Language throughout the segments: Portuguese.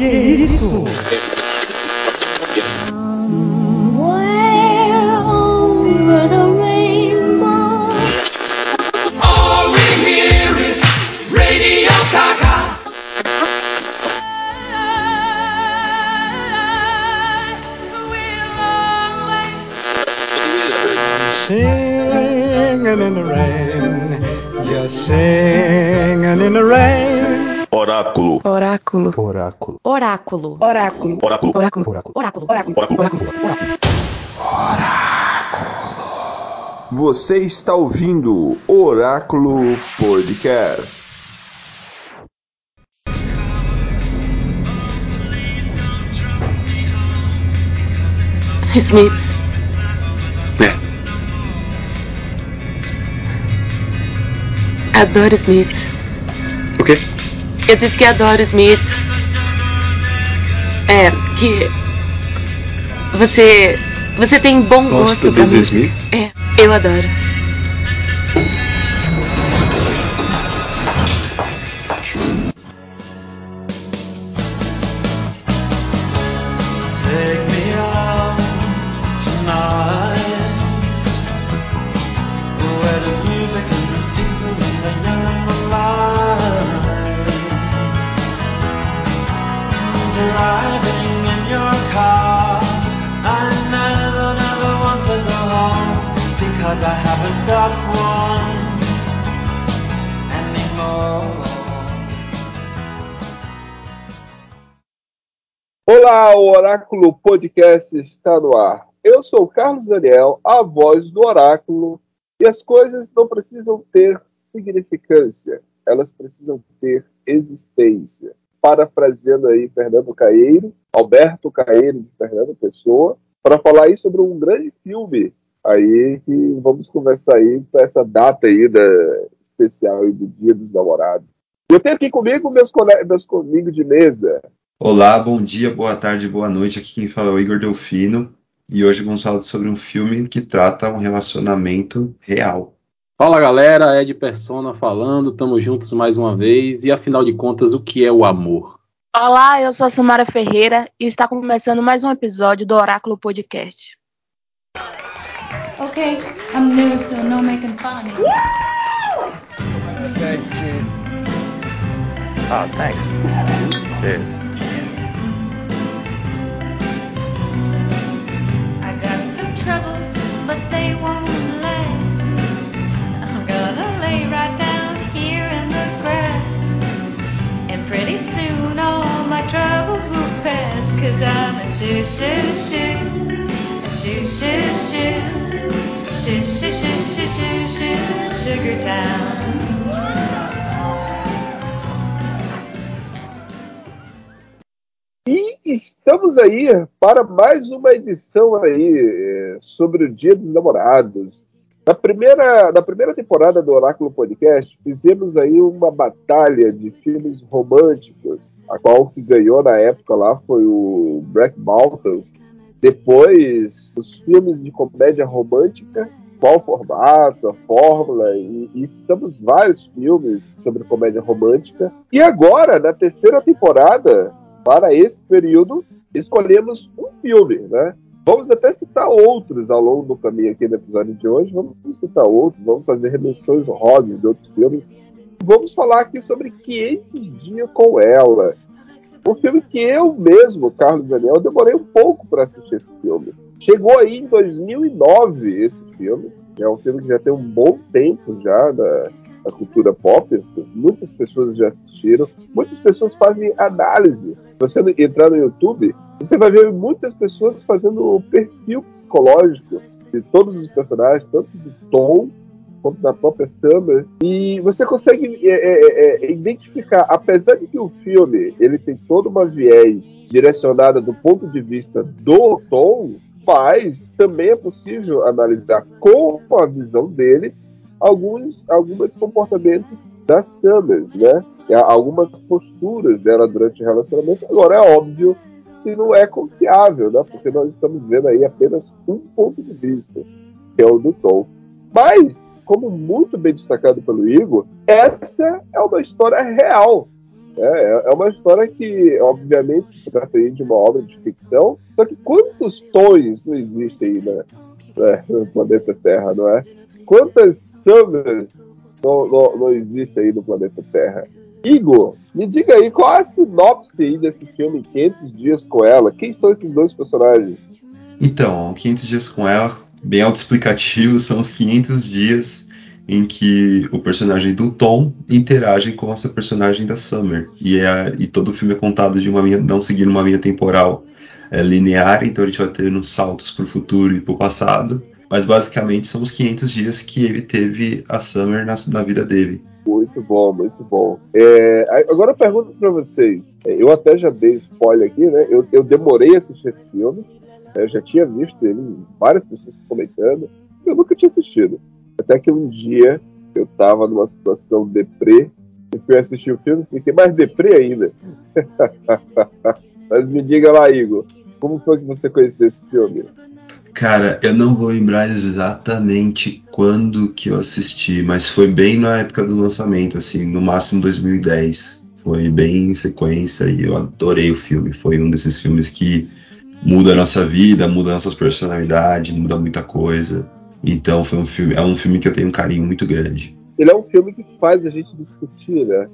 Que isso? Oráculo. Oráculo. Oráculo. Oráculo. Oráculo. Oráculo. Oráculo. Você está ouvindo Oráculo Podcast. Smiths. É. Adoro Smiths. O quê? Eu disse que adoro Smiths. É, que. Você. Você tem bom Gosta gosto pra música. Smiths? É, eu adoro. Olá, o Oráculo Podcast está no ar. Eu sou Carlos Daniel, a voz do Oráculo, e as coisas não precisam ter significância, elas precisam ter existência. Parafraseando aí Fernando Caeiro, Alberto Caeiro de Fernando Pessoa, para falar aí sobre um grande filme aí que vamos conversar aí para essa data aí da especial aí do Dia dos Namorados. Eu tenho aqui comigo meus, cole- meus amigos de mesa, Olá, bom dia, boa tarde, boa noite. Aqui quem fala é o Igor Delfino e hoje vamos falar sobre um filme que trata um relacionamento real. Fala galera, Ed Persona falando, tamo juntos mais uma vez. E afinal de contas, o que é o amor? Olá, eu sou a Samara Ferreira e está começando mais um episódio do Oráculo Podcast. Okay, I'm new, so no making fun of me. Oh, thanks. Cheers. E estamos aí para mais uma edição aí eh, sobre o Dia dos Namorados. Na primeira, na primeira temporada do Oráculo Podcast, fizemos aí uma batalha de filmes românticos, a qual que ganhou na época lá foi o Black Mountain. Depois, os filmes de comédia romântica, qual o formato, a fórmula, e, e vários filmes sobre comédia romântica. E agora, na terceira temporada, para esse período, escolhemos um filme, né? Vamos até citar outros ao longo do caminho aqui no episódio de hoje. Vamos citar outros, vamos fazer remissões honrosas de outros filmes. Vamos falar aqui sobre 500 Dias com Ela. Um filme que eu mesmo, Carlos Daniel, demorei um pouco para assistir esse filme. Chegou aí em 2009 esse filme. É um filme que já tem um bom tempo já na, na cultura pop. Muitas pessoas já assistiram. Muitas pessoas fazem análise. Você entrar no YouTube, você vai ver muitas pessoas fazendo o perfil psicológico de todos os personagens, tanto do Tom quanto da própria Summer. E você consegue é, é, é, identificar, apesar de que o filme ele tem toda uma viés direcionada do ponto de vista do Tom, mas também é possível analisar com a visão dele alguns, alguns comportamentos da Summer, né? Algumas posturas dela durante o relacionamento. Agora, é óbvio que não é confiável, né? Porque nós estamos vendo aí apenas um ponto de vista, que é o do Tom. Mas, como muito bem destacado pelo Igor, essa é uma história real. É, é uma história que, obviamente, se trata de uma obra de ficção, só que quantos tons não existem aí né, né, no planeta Terra, não é? Quantas Summers não, não, não existem aí no planeta Terra? Igor, me diga aí qual é a sinopse aí desse filme 500 Dias com Ela? Quem são esses dois personagens? Então, 500 Dias com Ela, bem autoexplicativo, são os 500 dias em que o personagem do Tom interage com essa personagem da Summer. E, é, e todo o filme é contado de uma linha, não seguindo uma linha temporal é, linear, então a gente vai ter uns saltos para o futuro e para o passado. Mas basicamente são os 500 dias que ele teve a Summer na, na vida dele. Muito bom, muito bom. É, agora eu pergunto para vocês. é, Eu até já dei spoiler aqui, né? Eu, eu demorei a assistir esse filme. né, Eu já tinha visto ele, várias pessoas comentando. Eu nunca tinha assistido. Até que um dia eu tava numa situação deprê. E fui assistir o filme e fiquei mais deprê ainda. Mas me diga lá, Igor. Como foi que você conheceu esse filme? Cara, eu não vou lembrar exatamente quando que eu assisti, mas foi bem na época do lançamento, assim, no máximo 2010. Foi bem em sequência e eu adorei o filme. Foi um desses filmes que muda a nossa vida, muda nossas personalidades, muda muita coisa. Então foi um filme, é um filme que eu tenho um carinho muito grande. Ele é um filme que faz a gente discutir, né?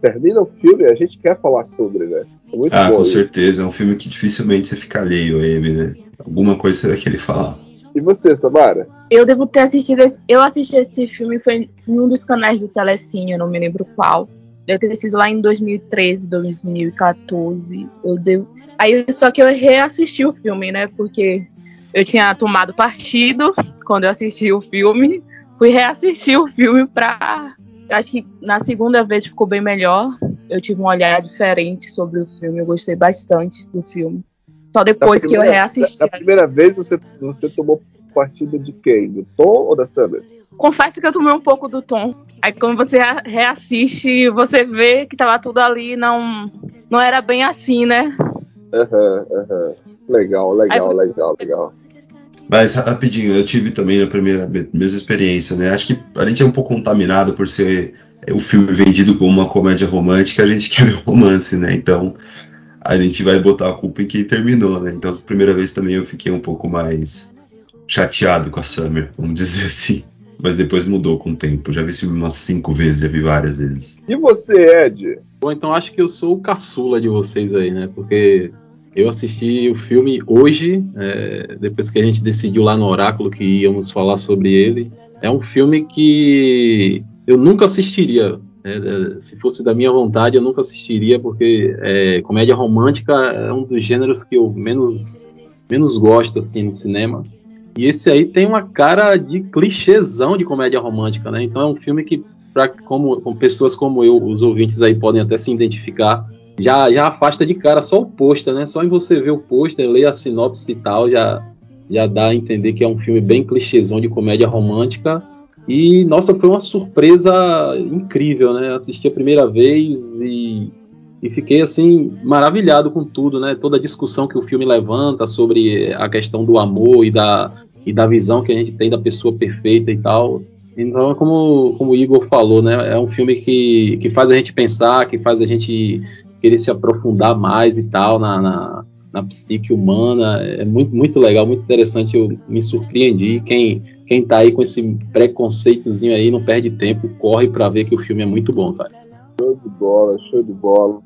Termina o filme e a gente quer falar sobre, né? É muito ah, com isso. certeza, é um filme que dificilmente você fica alheio a ele, né? Alguma coisa você vai querer falar. E você, Samara? Eu devo ter assistido esse, eu assisti esse filme foi em um dos canais do Telecine, eu não me lembro qual. Deve ter sido lá em 2013, 2014. Eu devo Aí só que eu reassisti o filme, né? Porque eu tinha tomado partido quando eu assisti o filme. Fui reassistir o filme pra. Acho que na segunda vez ficou bem melhor. Eu tive um olhar diferente sobre o filme. Eu gostei bastante do filme. Só depois Da que eu primeira- reassisti. Da, da primeira vez você, você tomou partida de quem? Do Tom ou da Summer? Confesso que eu tomei um pouco do tom. Aí quando você rea- reassiste, você vê que tava tudo ali, não, não era bem assim, né? Aham, aham. Legal, legal, Aí- legal, legal. Mas rapidinho, eu tive também a primeira me- mesma experiência, né? Acho que a gente é um pouco contaminado por ser é, o filme vendido como uma comédia romântica, a gente quer ver romance, né? Então a gente vai botar a culpa em quem terminou, né? Então, a primeira vez também eu fiquei um pouco mais chateado com a Summer, vamos dizer assim. Mas depois mudou com o tempo. Já vi esse filme umas cinco vezes, já vi várias vezes. E você, Ed? Bom, então acho que eu sou o caçula de vocês aí, né? Porque eu assisti o filme hoje, é, depois que a gente decidiu lá no Oráculo que íamos falar sobre ele. É um filme que eu nunca assistiria. Né? É, se fosse da minha vontade, eu nunca assistiria, porque é, comédia romântica é um dos gêneros que eu menos, menos gosto assim, no cinema. E esse aí tem uma cara de clichêzão de comédia romântica, né? Então é um filme que, pra, como, com pessoas como eu, os ouvintes aí podem até se identificar, já, já afasta de cara só o pôster, né? Só em você ver o pôster, ler a sinopse e tal, já, já dá a entender que é um filme bem clichêzão de comédia romântica. E, nossa, foi uma surpresa incrível, né? Assisti a primeira vez e, e fiquei, assim, maravilhado com tudo, né? Toda a discussão que o filme levanta sobre a questão do amor e da, e da visão que a gente tem da pessoa perfeita e tal. Então, como, como o Igor falou, né? É um filme que, que faz a gente pensar, que faz a gente querer se aprofundar mais e tal na, na, na psique humana. É muito, muito legal, muito interessante. Eu me surpreendi. Quem, quem tá aí com esse preconceitozinho aí não perde tempo, corre pra ver que o filme é muito bom, cara. Show de bola, show de bola.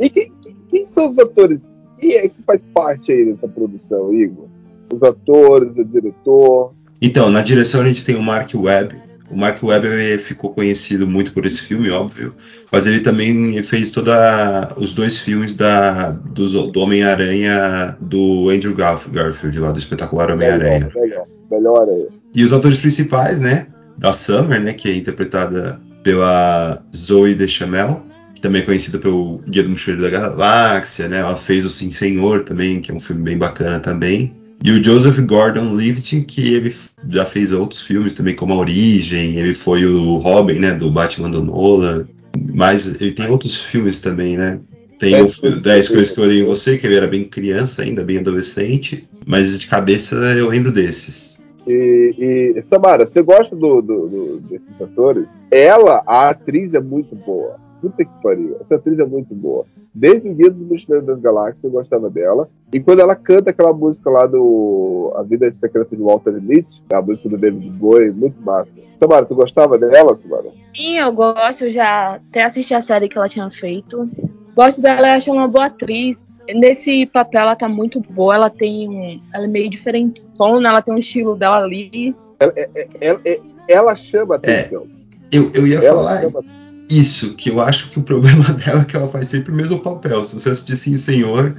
E quem, quem- quem são os atores? Quem é que faz parte aí dessa produção, Igor? Os atores, o diretor. Então, na direção a gente tem o Mark Webb. O Mark Webb ele ficou conhecido muito por esse filme, óbvio, mas ele também fez toda os dois filmes da, do, do Homem-Aranha do Andrew Garf- Garfield, lá do espetacular Homem-Aranha. Melhor, melhor, aí. E os atores principais, né? Da Summer, né? Que é interpretada pela Zoe Deschanel, que também é conhecida pelo Guia do Mochileiro da Galáxia, né? Ela fez o Sim Senhor também, que é um filme bem bacana também. E o Joseph Gordon-Levitt, que ele já fez outros filmes também, como A Origem, ele foi o Robin, né? Do Batman do Nolan. Mas ele tem outros filmes também, né? Tem Dez o Coisas 10 que Eu Coisas que eu odeio em você, que ele era bem criança ainda, bem adolescente. Mas de cabeça eu lembro desses. E, e Samara, você gosta do, do- do- desses atores? Ela, a atriz, é muito boa. Puta que pariu. Essa atriz é muito boa. Desde o Guia dos Mochileiros das Galáxias eu gostava dela. E quando ela canta aquela música lá do A Vida Secreta de Walter Mitty, a música do David Bowie, muito massa. Samara, tu gostava dela, Samara? Sim, eu gosto, eu já até assisti a série que ela tinha feito. Gosto dela, eu acho ela uma boa atriz. Nesse papel ela tá muito boa, ela tem um. Ela é meio diferente, ela tem um estilo dela ali. Ela, ela, ela chama atenção. Eu, eu ia Ela falar chama- isso, que eu acho que o problema dela é que ela faz sempre o mesmo papel. Se você assistir Sim Senhor,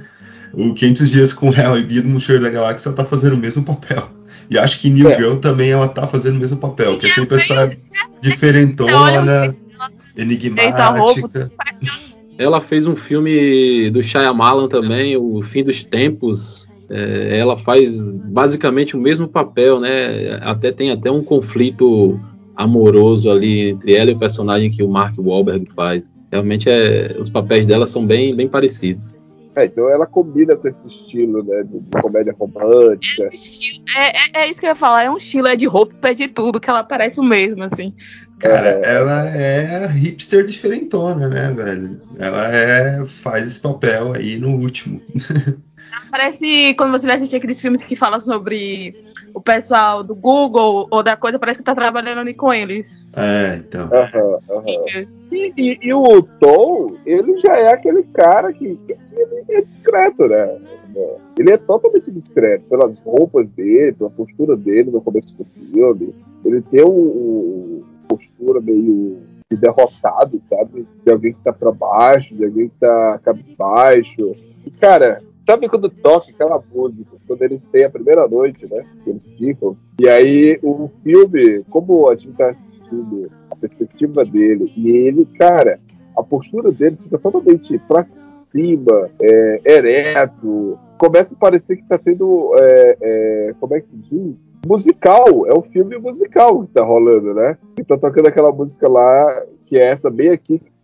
o 500 Dias com Hell e Guia do Mochileiro da Galáxia, ela tá fazendo o mesmo papel. E acho que New É. Girl também ela tá fazendo o mesmo papel, que é sempre essa diferentona, enigmática. Ela fez um filme do Shyamalan também, O Fim dos Tempos. É, ela faz basicamente o mesmo papel, né? Até tem até um conflito amoroso ali entre ela e o personagem que o Mark Wahlberg faz. Realmente é, os papéis dela são bem, bem parecidos. É, então ela combina com esse estilo, né? De, de comédia romântica. É, é, é isso que eu ia falar, é um estilo, é de roupa, é de tudo, que ela parece o mesmo, assim. Cara, ela é a hipster diferentona, né, velho? Ela é, faz esse papel aí no último. Parece quando você vai assistir aqueles filmes que falam sobre o pessoal do Google ou da coisa, parece que tá trabalhando ali com eles. É, então. Aham, aham. E, e- e o Tom, ele já é aquele cara que, ele é discreto, né? Ele é totalmente discreto pelas roupas dele, pela postura dele no começo do filme. Ele tem um, um- postura meio de derrotado, sabe? De alguém que tá pra baixo, de alguém que tá cabisbaixo. E, cara, sabe quando toca aquela música, quando eles têm a primeira noite, né? Que eles ficam. E aí o filme, como a gente tá assistindo a perspectiva dele, e ele, cara, a postura dele fica totalmente pra cima, é, ereto. Começa a parecer que tá tendo. é, é, como é que se diz? Musical. É um filme musical que tá rolando, né? E tá tocando aquela música lá, que é essa bem aqui, What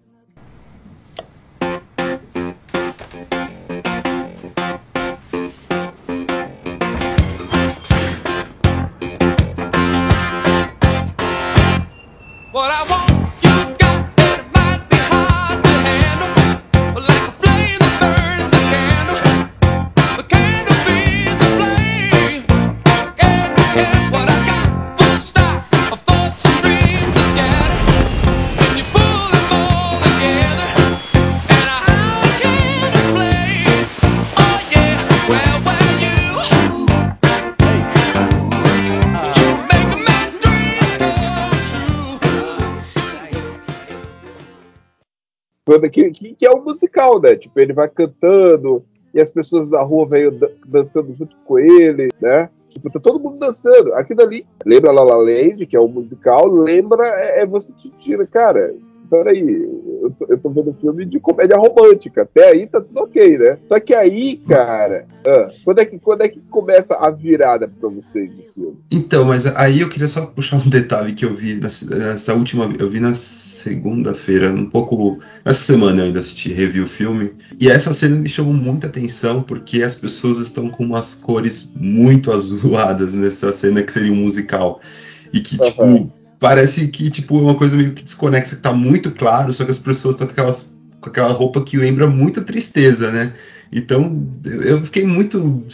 que, que, que é um musical, né? Tipo, ele vai cantando e as pessoas da rua vêm dan- dançando junto com ele, né? Tipo, tá todo mundo dançando. Aquilo ali, lembra La La Land, que é um musical, lembra, é, é você te tira, cara. Peraí, eu tô, eu tô vendo um filme de comédia romântica. Até aí tá tudo ok, né? Só que aí, cara, ah, quando, é que, quando é que começa a virada pra vocês no filme? Então, mas aí eu queria só puxar um detalhe que eu vi nessa, última. Eu vi na segunda-feira, um pouco. Essa semana eu ainda assisti, revi o filme. E essa cena me chamou muita atenção porque as pessoas estão com umas cores muito azuladas nessa cena que seria um musical. E que, tipo, Aham. Parece que tipo, é uma coisa meio que desconexa, que tá muito claro, só que as pessoas estão com, aquelas, com aquela roupa que lembra muita tristeza, né? Então, eu eu fiquei muito.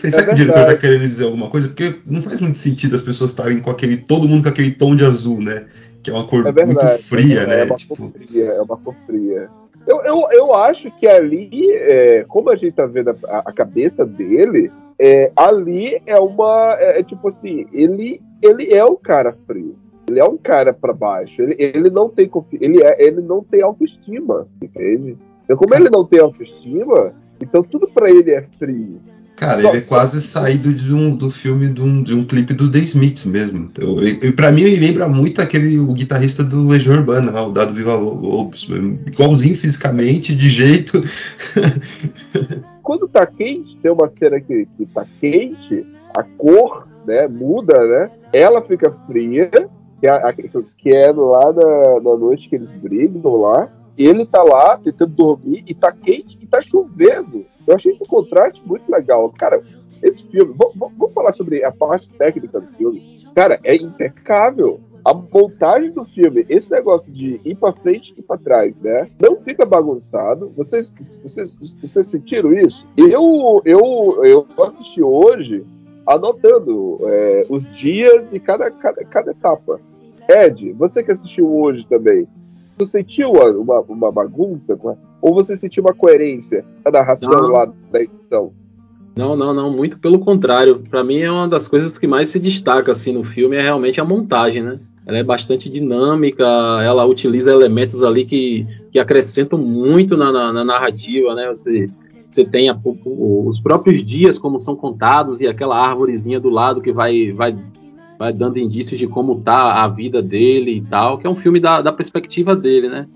Pensar que o diretor tá querendo dizer alguma coisa, porque não faz muito sentido as pessoas estarem com aquele. todo mundo com aquele tom de azul, né? Que é uma cor É verdade. muito fria, é, né? É uma Tipo, cor fria, é uma cor fria. Eu, eu, eu acho que ali, é, como a gente tá vendo a, a cabeça dele, é, ali é uma. É, é tipo assim, ele, ele é um cara frio. Ele é um cara pra baixo. Ele, ele não tem confi ele, é, ele não tem autoestima, entende? Então, como ele não tem autoestima, então tudo pra ele é frio. Cara, Só- ele é quase saído de um, do filme de um, de um clipe do The Smiths mesmo. Então, e, pra mim, ele lembra muito aquele o guitarrista do Legião Urbana, o Dado Viva Lobos. Igualzinho fisicamente, de jeito. quando tá quente, tem uma cena que, que tá quente, a cor né, muda, né? Ela fica fria, que é, que é lá na, na noite que eles brigam lá. Ele tá lá tentando dormir e tá quente e tá chovendo. Eu achei esse contraste muito legal. Cara, esse filme, vamos falar sobre a parte técnica do filme. Cara, é impecável. A montagem do filme, esse negócio de ir pra frente e pra trás, né? Não fica bagunçado. Vocês, vocês, vocês sentiram isso? Eu, eu, eu assisti hoje anotando é, os dias e cada, cada, cada etapa. Ed, você que assistiu hoje também, você sentiu uma, uma bagunça? Ou você sentiu uma coerência na narração Não. lá da edição? Não, não, não, muito pelo contrário. Pra mim é uma das coisas que mais se destaca assim no filme é realmente a montagem, né? Ela é bastante dinâmica, ela utiliza elementos ali que, que acrescentam muito na, na- na narrativa, né? Você, você tem a- os próprios dias como são contados e aquela árvorezinha do lado que vai, vai, vai dando indícios de como tá a vida dele e tal, que é um filme da, da perspectiva dele, né?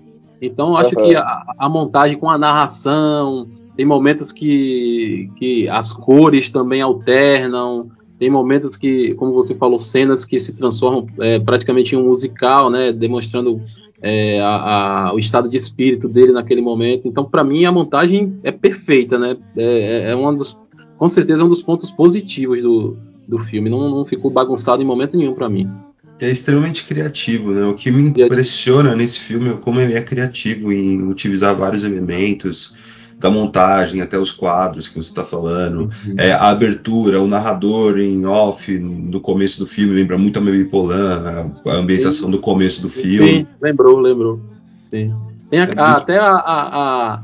Então acho Aham. que a, a montagem com a narração, tem momentos que, que as cores também alternam, tem momentos que, como você falou, cenas que se transformam é, praticamente em um musical, né, demonstrando é, a- a- o estado de espírito dele naquele momento. Então, para mim, a montagem é perfeita, né? É, é um dos, com certeza, é um dos pontos positivos do, do filme. Não, não ficou bagunçado em momento nenhum para mim. É extremamente criativo, né? O que me impressiona nesse filme é como ele é criativo em utilizar vários elementos, da montagem até os quadros que você está falando, é, a abertura, o narrador em off no começo do filme lembra muito a Mary Polan, a, ambientação do começo do filme. Sim, lembrou, lembrou. Sim. Tem a- É a- até a-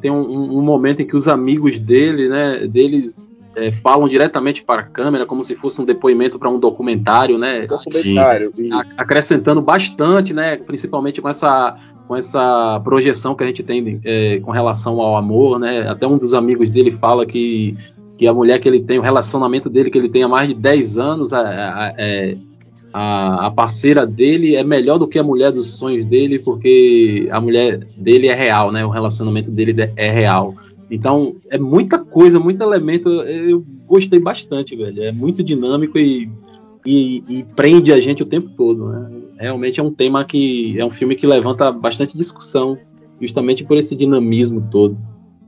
tem um, um momento em que os amigos dele, né, deles é, falam diretamente para a câmera, como se fosse um depoimento para um documentário, né? Documentário. A- acrescentando bastante, né? Principalmente com essa, com essa projeção que a gente tem é, com relação ao amor, né? Até um dos amigos dele fala que, que a mulher que ele tem, o relacionamento dele que ele tem há mais de 10 anos, a, a- é, a, a parceira dele é melhor do que a mulher dos sonhos dele, porque a mulher dele é real, né? O relacionamento dele é real. Então, é muita coisa, muito elemento. Eu gostei bastante, velho. É muito dinâmico e, e, e prende a gente o tempo todo, né? Realmente é um tema que. É um filme que levanta bastante discussão, justamente por esse dinamismo todo.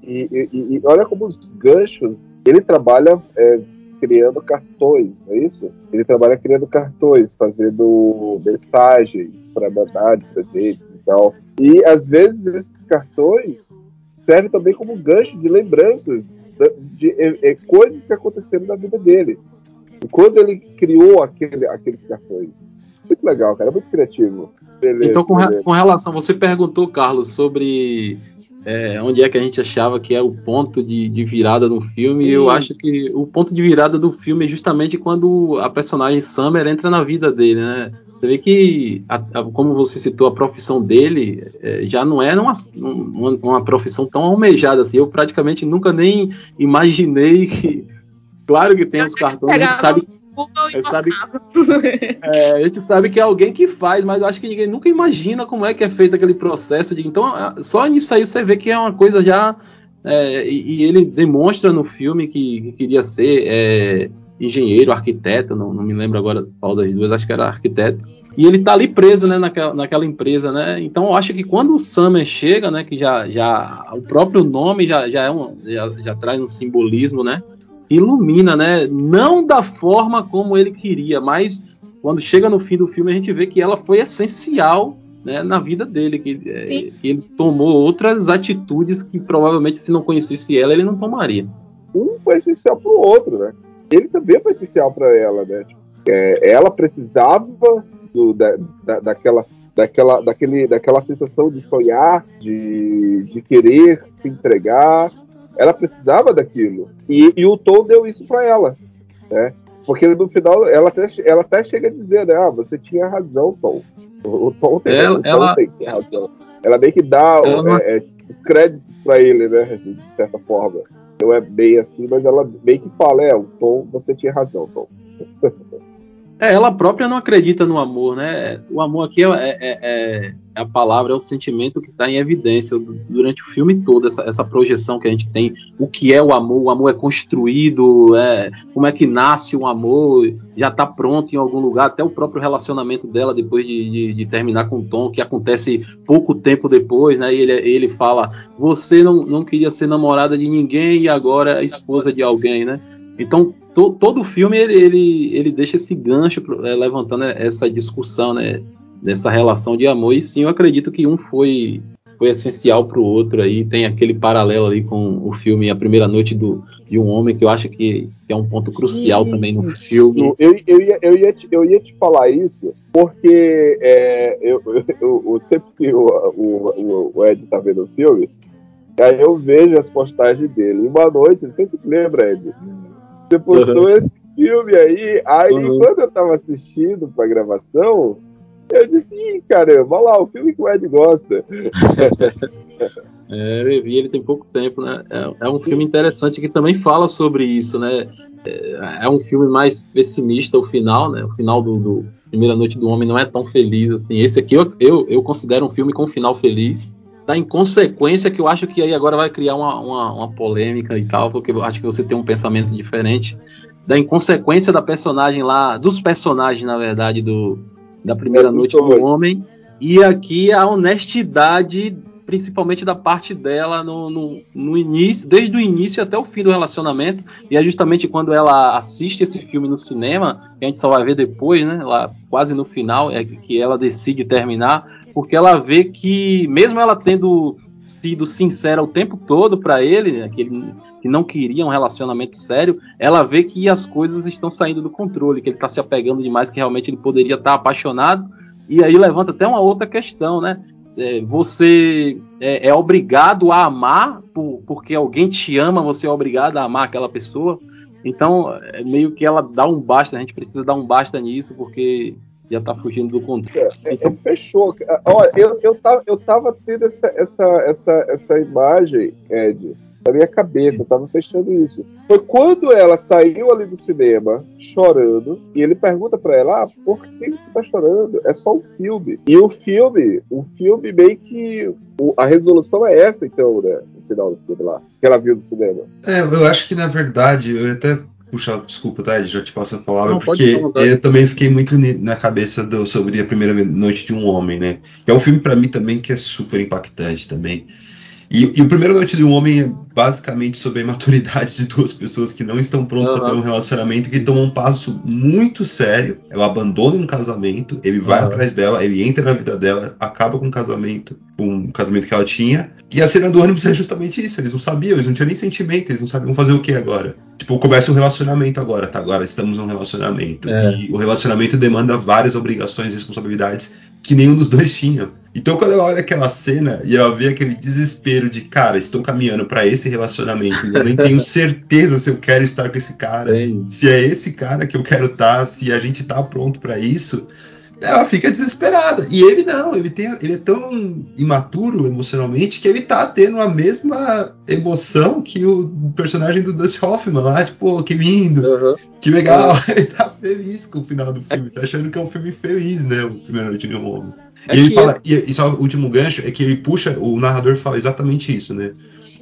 E, e- e olha como os ganchos. Ele trabalha é, criando cartões, não é isso? Ele trabalha criando cartões, fazendo mensagens para mandar de presentes e tal. E às vezes esses cartões servem também como gancho de lembranças da- de, é, é, coisas que aconteceram na vida dele. E quando ele criou aquele, aqueles cartões. Muito legal, cara, muito criativo. Beleza, Então, com, re- com relação, você perguntou, Carlos, sobre é, onde é que a gente achava que é o ponto de, de virada no filme. E eu acho que o ponto de virada do filme é justamente quando a personagem Summer entra na vida dele, né? Você vê que, a- a- como você citou, a profissão dele é, já não é uma, uma, uma profissão tão almejada assim. Eu praticamente nunca nem imaginei que. Claro que tem os cartões, a gente sabe Google Eu sabe- é, a gente sabe que é alguém que faz, mas eu acho que ninguém nunca imagina como é que é feito aquele processo de. Então, ah, só nisso aí você vê que é uma coisa já. é, e, e ele demonstra no filme que, que queria ser é, engenheiro, arquiteto, não, não me lembro agora qual das duas, acho que era arquiteto. E ele tá ali preso, né, naquela, naquela empresa, né? Então eu acho que quando o Summer chega, né, que já, já o próprio nome já, já, é um, já, já traz um simbolismo, né? Ilumina, né? Não da forma como ele queria, mas quando chega no fim do filme a gente vê que ela foi essencial né, na vida dele, que, é, que ele tomou outras atitudes que provavelmente se não conhecesse ela ele não tomaria. um foi essencial pro outro, né? Ele também foi essencial para ela, né? É, ela precisava do- da, da- daquela, daquela, daquele, daquela sensação de sonhar, de, de querer se entregar. Ela precisava daquilo. E, e o Tom deu isso para ela, né? Porque no final ela até, ela até chega a dizer, né? Ah, você tinha razão, Tom. O, o Tom tem, Ela- o Tom ela- tem razão. Ela meio que dá Ela é, é, os créditos para ele, né? De certa forma não é bem assim, mas ela meio que fala, é, o Tom, você tinha razão, Tom. É, ela própria não acredita no amor, né? O amor aqui é, é- é- é a palavra, é o sentimento que está em evidência du- durante o filme todo, essa, essa projeção que a gente tem. O que é o amor? O amor é construído, é, como é que nasce o amor? Já está pronto em algum lugar, até o próprio relacionamento dela depois de, de- de terminar com o Tom, que acontece pouco tempo depois, né? E ele, ele fala: Você não, não queria ser namorada de ninguém e agora é esposa de alguém, né? Então, to- todo o filme ele, ele, ele deixa esse gancho é, levantando essa discussão, né? Dessa relação de amor. E sim, eu acredito que um foi, foi essencial pro outro aí. Tem aquele paralelo ali com o filme A Primeira Noite do, de um Homem, que eu acho que, que é um ponto crucial também no filme. Eu, eu, ia, eu, ia te, eu ia te falar isso, porque é, eu, eu, eu- eu- sempre que o, o, o- o Ed tá vendo o filme, aí eu vejo as postagens dele. Uma noite, não sei se você lembra, Ed, você postou Uhum. esse filme aí, aí Uhum. quando eu tava assistindo pra gravação, eu disse, ih, caramba, olha lá, o filme que o Ed gosta. É, eu vi ele tem pouco tempo, né? É, é um filme interessante que também fala sobre isso, né? É, é um filme mais pessimista o final, né? O final do, do Primeira Noite do Homem não é tão feliz assim. Esse aqui eu, eu, eu considero um filme com um final feliz. Da inconsequência que eu acho que aí agora vai criar uma, uma, uma polêmica e tal, porque eu acho que você tem um pensamento diferente. Da inconsequência da personagem lá, dos personagens, na verdade, do, da Primeira Noite dois. do Homem. E aqui a honestidade principalmente da parte dela no, no, no início, desde o início até o fim do relacionamento, e é justamente quando ela assiste esse filme no cinema, que a gente só vai ver depois, né, lá quase no final, é que ela decide terminar, porque ela vê que, mesmo ela tendo sido sincera o tempo todo para ele, né, que ele que não queria um relacionamento sério, ela vê que as coisas estão saindo do controle, que ele está se apegando demais, que realmente ele poderia estar apaixonado, e aí levanta até uma outra questão, né? É, você é, é obrigado a amar por, porque alguém te ama, você é obrigado a amar aquela pessoa. Então, é meio que ela dá um basta, a gente precisa dar um basta nisso, porque já tá fugindo do controle. É, é, fechou. Olha, eu, eu, tava, eu tava tendo essa, essa, essa, essa imagem, Ed, na minha cabeça, eu tava fechando isso. Foi quando ela saiu ali do cinema, chorando, e ele pergunta pra ela, ah, por que você tá chorando? É só um filme. E o filme, o filme meio que. o- a resolução é essa, então, né? No final do filme lá, que ela viu no cinema. É, eu acho que na verdade, eu até puxar, desculpa, tá? Já te passo a palavra, Não, porque eu também fiquei muito na cabeça do, sobre a primeira noite de um homem, né? É um filme pra mim também que é super impactante também. E, e o Primeira Noite de um Homem é basicamente sobre a imaturidade de duas pessoas que não estão prontas para ter Aham. um relacionamento, que tomam um passo muito sério. Ela abandona um casamento, ele vai Aham. atrás dela, ele entra na vida dela, acaba com um casamento, com um casamento que ela tinha. E a cena do ônibus é justamente isso. Eles não sabiam, eles não tinham nem sentimento, eles não sabiam fazer o que agora. Tipo, começa um relacionamento agora, tá? Agora estamos num relacionamento. É. E o relacionamento demanda várias obrigações e responsabilidades que nenhum dos dois tinha. Então, quando ela olha aquela cena e ela vê aquele desespero de, cara, estou caminhando para esse relacionamento e eu nem tenho certeza se eu quero estar com esse cara, Tem. se é esse cara que eu quero estar, se a gente tá pronto para isso, ela fica desesperada. E ele não, ele, tem, ele é tão imaturo emocionalmente que ele tá tendo a mesma emoção que o personagem do Dustin Hoffman lá, tipo, "Pô, que lindo, Aham. que legal. Ele tá feliz com o final do filme, tá achando que é um filme feliz, né? O Primeira Noite de um Homem. É e ele fala, e, e só o último gancho é que ele puxa, o narrador fala exatamente isso, né?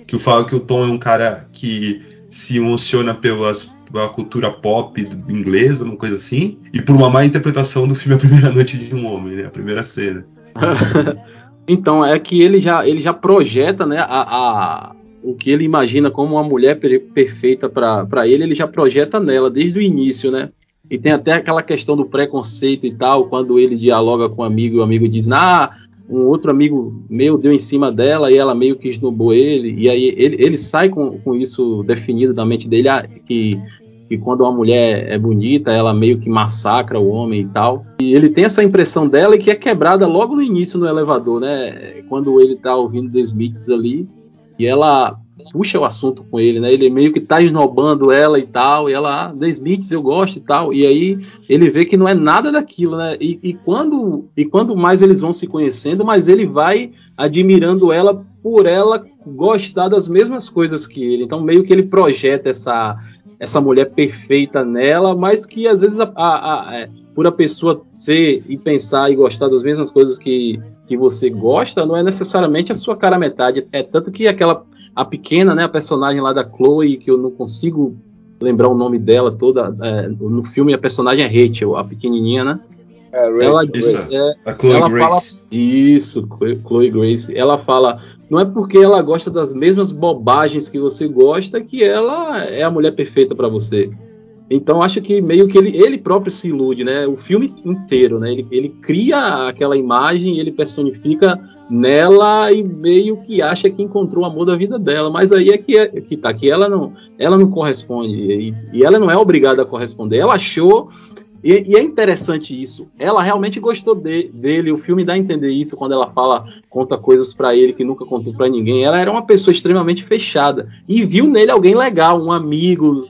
Que o fala que o Tom é um cara que se emociona pelas, pela cultura pop inglesa, uma coisa assim, e por uma má interpretação do filme A Primeira Noite de um Homem, né? A primeira cena. então, é que ele já, ele já projeta né, a, a- o que ele imagina como uma mulher per- perfeita para ele, ele já projeta nela desde o início, né? E tem até aquela questão do preconceito e tal, quando ele dialoga com um amigo e o amigo diz, ah, um outro amigo meu deu em cima dela e ela meio que esnobou ele, e aí ele, ele sai com, com isso definido da mente dele, ah, que, que quando uma mulher é bonita, ela meio que massacra o homem e tal. E ele tem essa impressão dela e que é quebrada logo no início no elevador, né? Quando ele tá ouvindo The Smiths ali, e ela puxa o assunto com ele, né? Ele meio que tá esnobando ela e tal, e ela, ah, eu gosto e tal, e aí ele vê que não é nada daquilo, né? E, e quando, e quando mais eles vão se conhecendo, mais ele vai admirando ela por ela gostar das mesmas coisas que ele. Então meio que ele projeta essa essa mulher perfeita nela, mas que às vezes a, a- a- é, por a pessoa ser e pensar e gostar das mesmas coisas que, que você gosta, não é necessariamente a sua cara metade. É tanto que aquela a pequena, né, a personagem lá da Chloe, que eu não consigo lembrar o nome dela toda, é, no filme a personagem é Rachel, a pequenininha, né? É, Rachel, ela Isso. É, A Chloe ela Grace. isso, Chloe Grace. Ela fala, não é porque ela gosta das mesmas bobagens que você gosta que ela é a mulher perfeita pra você. Então acho que meio que ele, ele próprio se ilude, né? O filme inteiro, né? Ele, ele cria aquela imagem, ele personifica nela e meio que acha que encontrou o amor da vida dela. Mas aí é que, é, que tá, que ela não, ela não corresponde e, e ela não é obrigada a corresponder. Ela achou e, e, é interessante isso. Ela realmente gostou de, dele. O filme dá a entender isso quando ela fala, conta coisas para ele que nunca contou para ninguém. Ela era uma pessoa extremamente fechada e viu nele alguém legal, um amigo.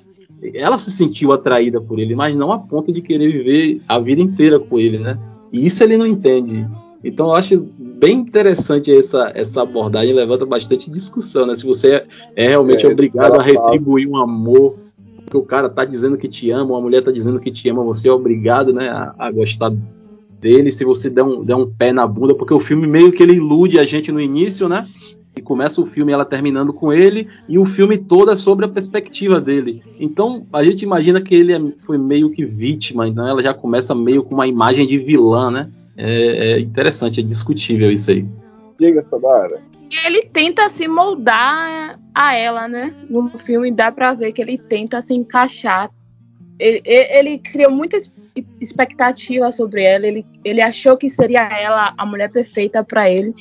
Ela se sentiu atraída por ele, mas não a ponto de querer viver a vida inteira com ele, né? E isso ele não entende. Então eu acho bem interessante essa, essa abordagem, levanta bastante discussão, né? Se você é realmente é, obrigado a retribuir um amor que o cara tá dizendo que te ama, uma mulher tá dizendo que te ama, você é obrigado, né, a, a gostar dele se você der um, der um pé na bunda, porque o filme meio que ele ilude a gente no início, né? E começa o filme ela terminando com ele, e o filme todo é sobre a perspectiva dele. Então a gente imagina que ele é, foi meio que vítima, então ela já começa meio com uma imagem de vilã, né? É, é interessante, é discutível isso aí. Diga, Samara. E ele tenta se moldar a ela, né? No filme dá pra ver que ele tenta se encaixar. Ele, ele criou muita expectativa sobre ela. Ele, ele achou que seria ela a mulher perfeita para ele.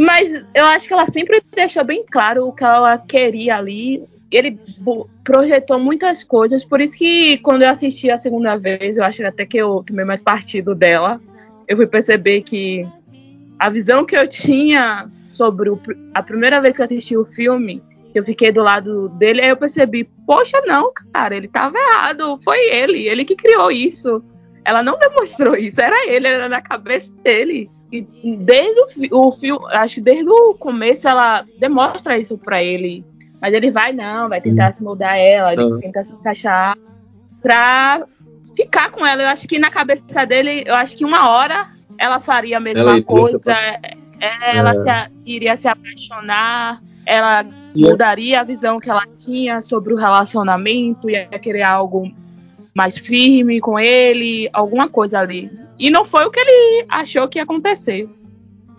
Mas eu acho que ela sempre deixou bem claro o que ela queria ali. Ele projetou muitas coisas. Por isso que quando eu assisti a segunda vez, eu acho até que eu tomei mais partido dela. Eu fui perceber que a visão que eu tinha sobre o, a primeira vez que assisti o filme, eu fiquei do lado dele, aí eu percebi, poxa, não, cara, ele tava errado, foi ele, ele que criou isso. Ela não demonstrou isso, era ele, era na cabeça dele. E desde o, o filme, acho que desde o começo ela demonstra isso para ele. Mas ele vai, não, vai tentar se moldar ela, ele tenta se encaixar pra ficar com ela. Eu acho que na cabeça dele, eu acho que uma hora ela faria a mesma coisa. É, ela é. Se, iria se apaixonar, ela mudaria a visão que ela tinha sobre o relacionamento, ia querer algo mais firme com ele, alguma coisa ali. E não foi o que ele achou que ia acontecer.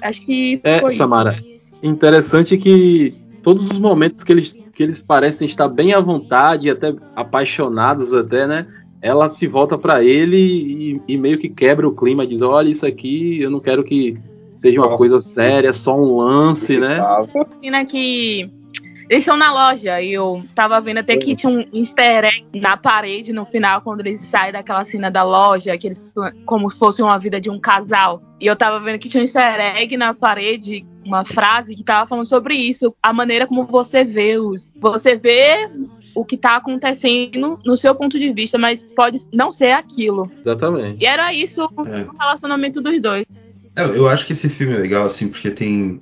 Acho que é, foi Samara, isso. interessante que todos os momentos que eles, que eles parecem estar bem à vontade, até apaixonados até, né? Ela se volta para ele e, e, meio que quebra o clima, diz: "Olha isso aqui, eu não quero que seja uma Nossa. coisa séria, só um lance, né? Cena que eles estão na loja e eu tava vendo até que tinha um easter egg na parede no final, quando eles saem daquela cena da loja, que eles como se fosse uma vida de um casal. E eu tava vendo que tinha um easter egg na parede, uma frase que tava falando sobre isso, a maneira como você vê os. Você vê o que tá acontecendo no seu ponto de vista, mas pode não ser aquilo. Exatamente. E era isso é. o relacionamento dos dois. Eu, eu acho que esse filme é legal, assim, porque tem.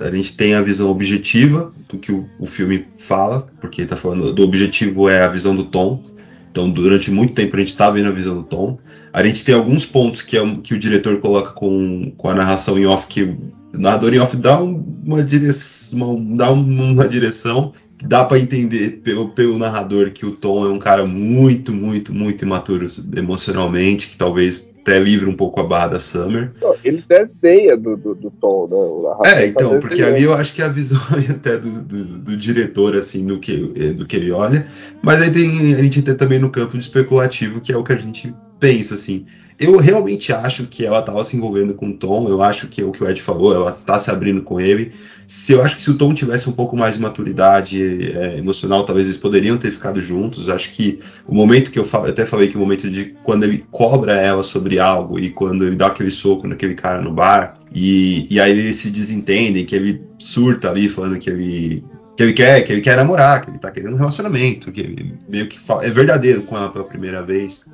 A gente tem a visão objetiva do que o, o filme fala, porque ele tá falando do objetivo é a visão do Tom. Então, durante muito tempo a gente tá vendo a visão do Tom. A gente tem alguns pontos que, é, que o diretor coloca com, com a narração em off, que o narrador em off dá uma direção, uma, dá uma direção dá para entender pelo, pelo narrador que o Tom é um cara muito, muito, muito imaturo emocionalmente, que talvez até livre um pouco a barra da Summer. Não, ele desdenha do, do, do Tom, né? é, então, porque ali eu acho que é a visão até do, do, do, diretor, assim, do que, do que ele olha. Mas aí tem, a gente tem também no campo de especulativo, que é o que a gente pensa, assim. Eu realmente acho que ela estava se envolvendo com o Tom, eu acho que é o que o Ed falou, ela está se abrindo com ele se eu acho que se o Tom tivesse um pouco mais de maturidade é, emocional, talvez eles poderiam ter ficado juntos. Acho que o momento que eu, eu, até falei que o momento de quando ele cobra ela sobre algo e quando ele dá aquele soco naquele cara no bar e, e aí eles se desentendem, que ele surta ali falando que ele que ele quer, que ele quer namorar, que ele tá querendo um relacionamento, que ele meio que é verdadeiro com ela pela primeira vez.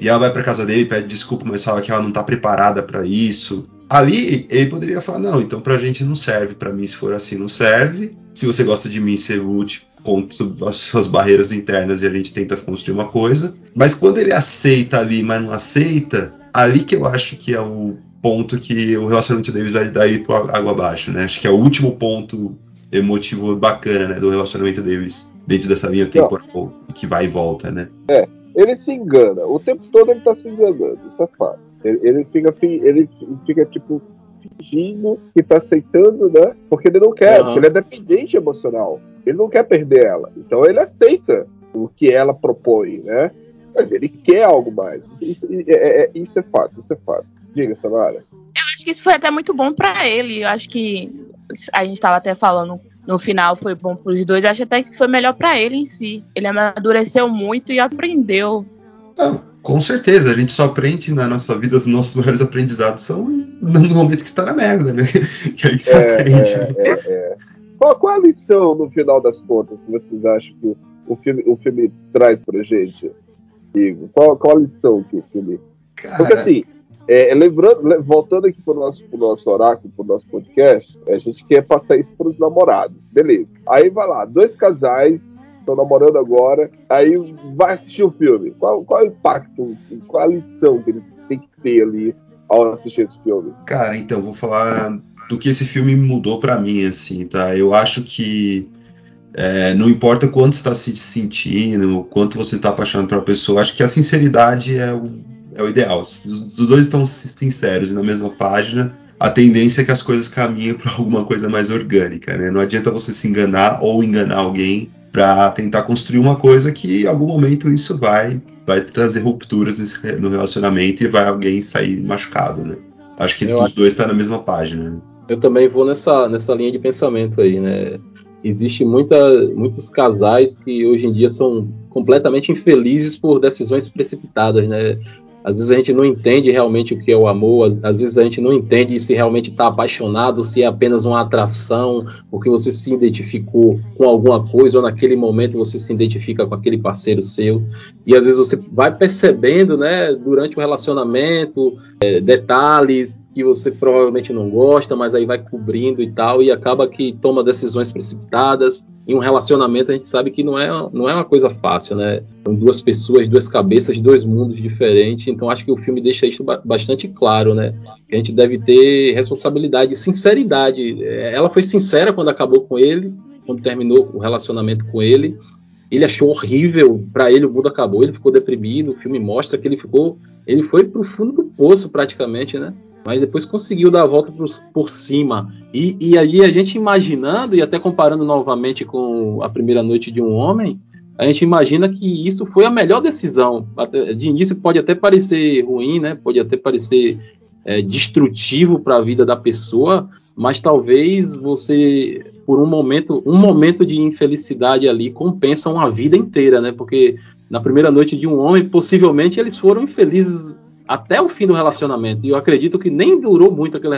E ela vai para casa dele, pede desculpa, mas fala que ela não tá preparada para isso. Ali ele poderia falar: não, então pra gente não serve, para mim, se for assim, não serve. Se você gosta de mim, você lute contra as suas barreiras internas e a gente tenta construir uma coisa. Mas quando ele aceita ali, mas não aceita, ali que eu acho que é o ponto que o relacionamento deles vai dar ir por água abaixo, né? Acho que é o último ponto emotivo bacana, né, do relacionamento deles dentro dessa linha temporal que vai e volta, né? É, ele se engana. O tempo todo ele tá se enganando, isso é fato. Ele, ele, fica, ele fica, tipo, fingindo que tá aceitando, né? Porque ele não quer, uhum. porque ele é dependente emocional. Ele não quer perder ela. Então ele aceita o que ela propõe, né? Mas ele quer algo mais. Isso, isso- é, é- isso é fato, isso é fato. Diga, Samara. Eu acho que isso foi até muito bom pra ele. Eu acho que a gente tava até falando no final foi bom pros dois. Eu acho até que foi melhor pra ele em si. Ele amadureceu muito e aprendeu. Não, com certeza, a gente só aprende na nossa vida, os nossos maiores aprendizados são no momento que você tá na merda, né? Que aí que você É, aprende. é, é, é. Qual, qual a lição, no final das contas, que vocês acham que o, o filme, o filme traz pra gente? Igor? Qual, qual a lição que o filme. Porque assim, é, lembrando, le- voltando aqui pro nosso, pro nosso oráculo, pro nosso podcast, a gente quer passar isso pros namorados. Beleza. Aí vai lá, dois casais estão namorando agora, aí vai assistir o filme. Qual, qual é o impacto, qual a lição que eles têm que ter ali ao assistir esse filme? Cara, então, vou falar do que esse filme mudou pra mim, assim, tá? Eu acho que é, não importa quanto você tá se sentindo, quanto você tá apaixonado pela pessoa, acho que a sinceridade é o, é o ideal. Os os dois estão sinceros e na mesma página, a tendência é que as coisas caminhem pra alguma coisa mais orgânica, né? Não adianta você se enganar ou enganar alguém pra tentar construir uma coisa que em algum momento isso vai vai trazer rupturas nesse, no relacionamento e vai alguém sair machucado, né? Acho que os dois tá na mesma página. né? Eu também vou nessa, nessa linha de pensamento aí, né? Existe muita, muitos casais que hoje em dia são completamente infelizes por decisões precipitadas, né? Às vezes a gente não entende realmente o que é o amor, às, vezes a gente não entende se realmente está apaixonado, se é apenas uma atração, porque você se identificou com alguma coisa, ou naquele momento você se identifica com aquele parceiro seu. E às vezes você vai percebendo, né, durante o relacionamento, é, detalhes que você provavelmente não gosta, mas aí vai cobrindo e tal, e acaba que toma decisões precipitadas. Em um relacionamento a gente sabe que não é, não é uma coisa fácil, né? São duas pessoas, duas cabeças, dois mundos diferentes. Então acho que o filme deixa isso ba- bastante claro, né? Que a gente deve ter responsabilidade, sinceridade. É, Ela foi sincera quando acabou com ele, quando terminou o relacionamento com ele. Ele achou horrível, para ele o mundo acabou, ele ficou deprimido. O filme mostra que ele ficou, ele foi pro fundo do poço praticamente, né? Mas depois conseguiu dar a volta por, por cima. E, e a gente imaginando, e até comparando novamente com a primeira noite de um homem, a gente imagina que isso foi a melhor decisão. De início pode até parecer ruim, né? Pode até parecer é, destrutivo para a vida da pessoa, mas talvez você, por um momento, um momento de infelicidade ali compensa uma vida inteira, né? Porque na primeira noite de um homem, possivelmente eles foram infelizes até o fim do relacionamento. E eu acredito que nem durou muito aquele,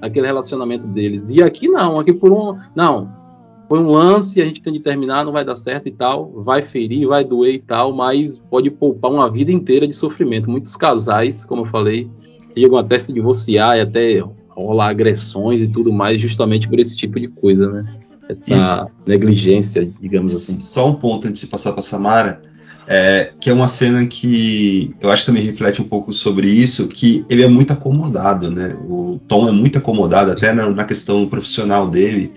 aquele relacionamento deles. E aqui não, aqui por um. Não. Foi um lance, a gente tem de terminar, não vai dar certo e tal. Vai ferir, vai doer e tal, mas pode poupar uma vida inteira de sofrimento. Muitos casais, como eu falei, chegam até se divorciar e até rolar agressões e tudo mais, justamente por esse tipo de coisa, né? Essa Isso. negligência, digamos assim. Só um ponto antes de passar para Samara, é, que é uma cena que eu acho que também reflete um pouco sobre isso, que ele é muito acomodado, né? O Tom é muito acomodado, até na, na questão profissional dele,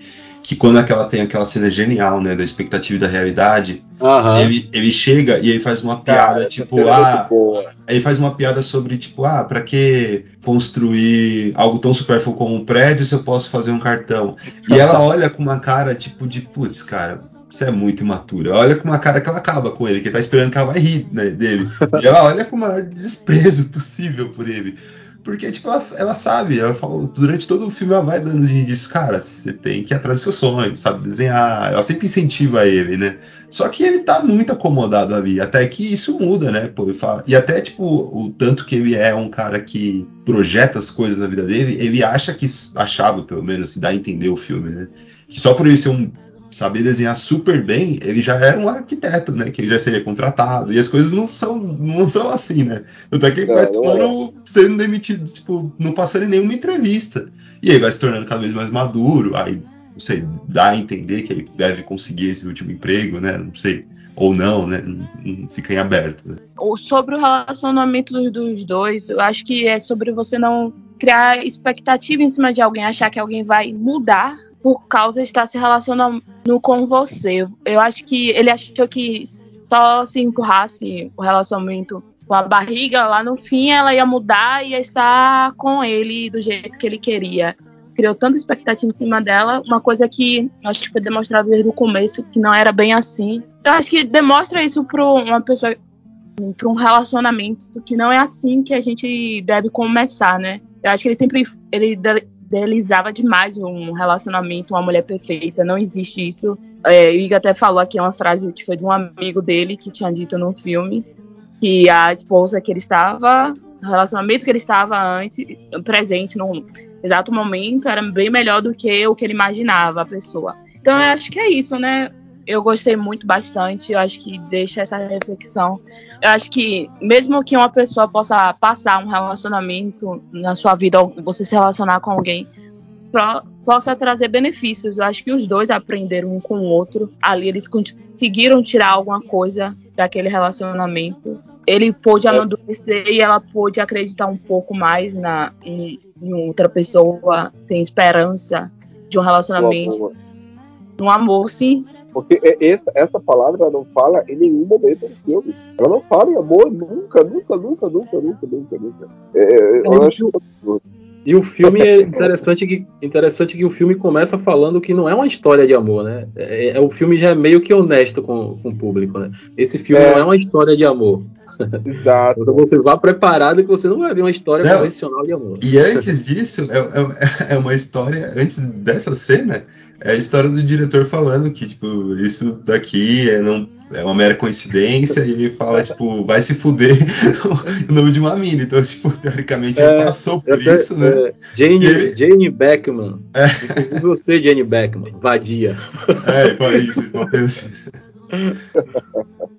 que quando aquela tem aquela cena genial, né, da expectativa e da realidade, Aham. ele, ele chega e ele faz uma Cara, piada, essa tipo, é ah, boa. Aí faz uma piada sobre, tipo, ah, pra que construir algo tão supérfluo como um prédio se eu posso fazer um cartão? E ela olha com uma cara, tipo, de putz, cara, você é muito imatura. Olha com uma cara que ela acaba com ele, que ele tá esperando que ela vai rir né, dele. E ela olha com o maior desprezo possível por ele. Porque, tipo, ela, ela sabe, ela falou, durante todo o filme ela vai dando disso, cara, você tem que ir atrás do seu sonho, sabe desenhar. Ela sempre incentiva ele, né? Só que ele tá muito acomodado ali, até que isso muda, né? Pô, e até, tipo, o tanto que ele é um cara que projeta as coisas na vida dele, ele acha que, achava, pelo menos, se dá a entender o filme, né? Que só por ele ser um saber desenhar super bem, ele já era um arquiteto, né? Que ele já seria contratado. E as coisas não são, não são assim, né? Tanto é que ele Não, vai não tomando, sendo demitido, tipo, não passando em nenhuma entrevista. E aí vai se tornando cada vez mais maduro, aí, não sei, dá a entender que ele deve conseguir esse último emprego, né? Não sei. Ou não, né? Não, fica em aberto. Né? Sobre o relacionamento dos, dos dois, eu acho que é sobre você não criar expectativa em cima de alguém, achar que alguém vai mudar por causa de estar se relacionando com você. Eu acho que ele achou que só se empurrasse o relacionamento com a barriga, lá no fim ela ia mudar e ia estar com ele do jeito que ele queria. criou tanta expectativa em cima dela, uma coisa que acho que foi demonstrado desde o começo que não era bem assim. Eu acho que demonstra isso para uma pessoa para um relacionamento que não é assim que a gente deve começar, né? Eu acho que ele sempre ele idealizava demais um relacionamento, uma mulher perfeita. Não existe isso. É, o Igor até falou aqui uma frase que foi de um amigo dele que tinha dito no filme que a esposa que ele estava, o relacionamento que ele estava antes, presente no exato momento, era bem melhor do que o que ele imaginava a pessoa. Então eu acho que é isso, né? Eu gostei muito bastante, eu acho que deixa essa reflexão. Eu acho que mesmo que uma pessoa possa passar um relacionamento na sua vida, ou você se relacionar com alguém, pro- possa trazer benefícios. Eu acho que os dois aprenderam um com o outro. Ali eles conseguiram tirar alguma coisa daquele relacionamento. Ele pôde amadurecer e ela pôde acreditar um pouco mais na, em, em outra pessoa, tem esperança de um relacionamento, amor. um amor, sim. Porque é- essa, essa palavra ela não fala em nenhum momento do filme. Ela não fala em amor nunca, nunca, nunca, nunca, nunca, nunca, nunca. É, é, eu acho isso absurdo. E o filme é interessante que, interessante que o filme começa falando que não é uma história de amor, né? É, é- o filme já é meio que honesto com, com o público, né? Esse filme É. não é uma história de amor. Exato. Então você vá preparado que você não vai ver uma história Não. convencional de amor. E antes disso, é, é- é uma história, antes dessa cena, é a história do diretor falando que, tipo, isso daqui é, não, é uma mera coincidência, e ele fala, tipo, vai se fuder o nome de uma mina. Então, tipo, teoricamente ele É, passou por Até, isso, né? é, Jane, E ele- Jane Beckman. Inclusive você, Jane Beckman, vadia. É, ele fala isso, uma coisa assim.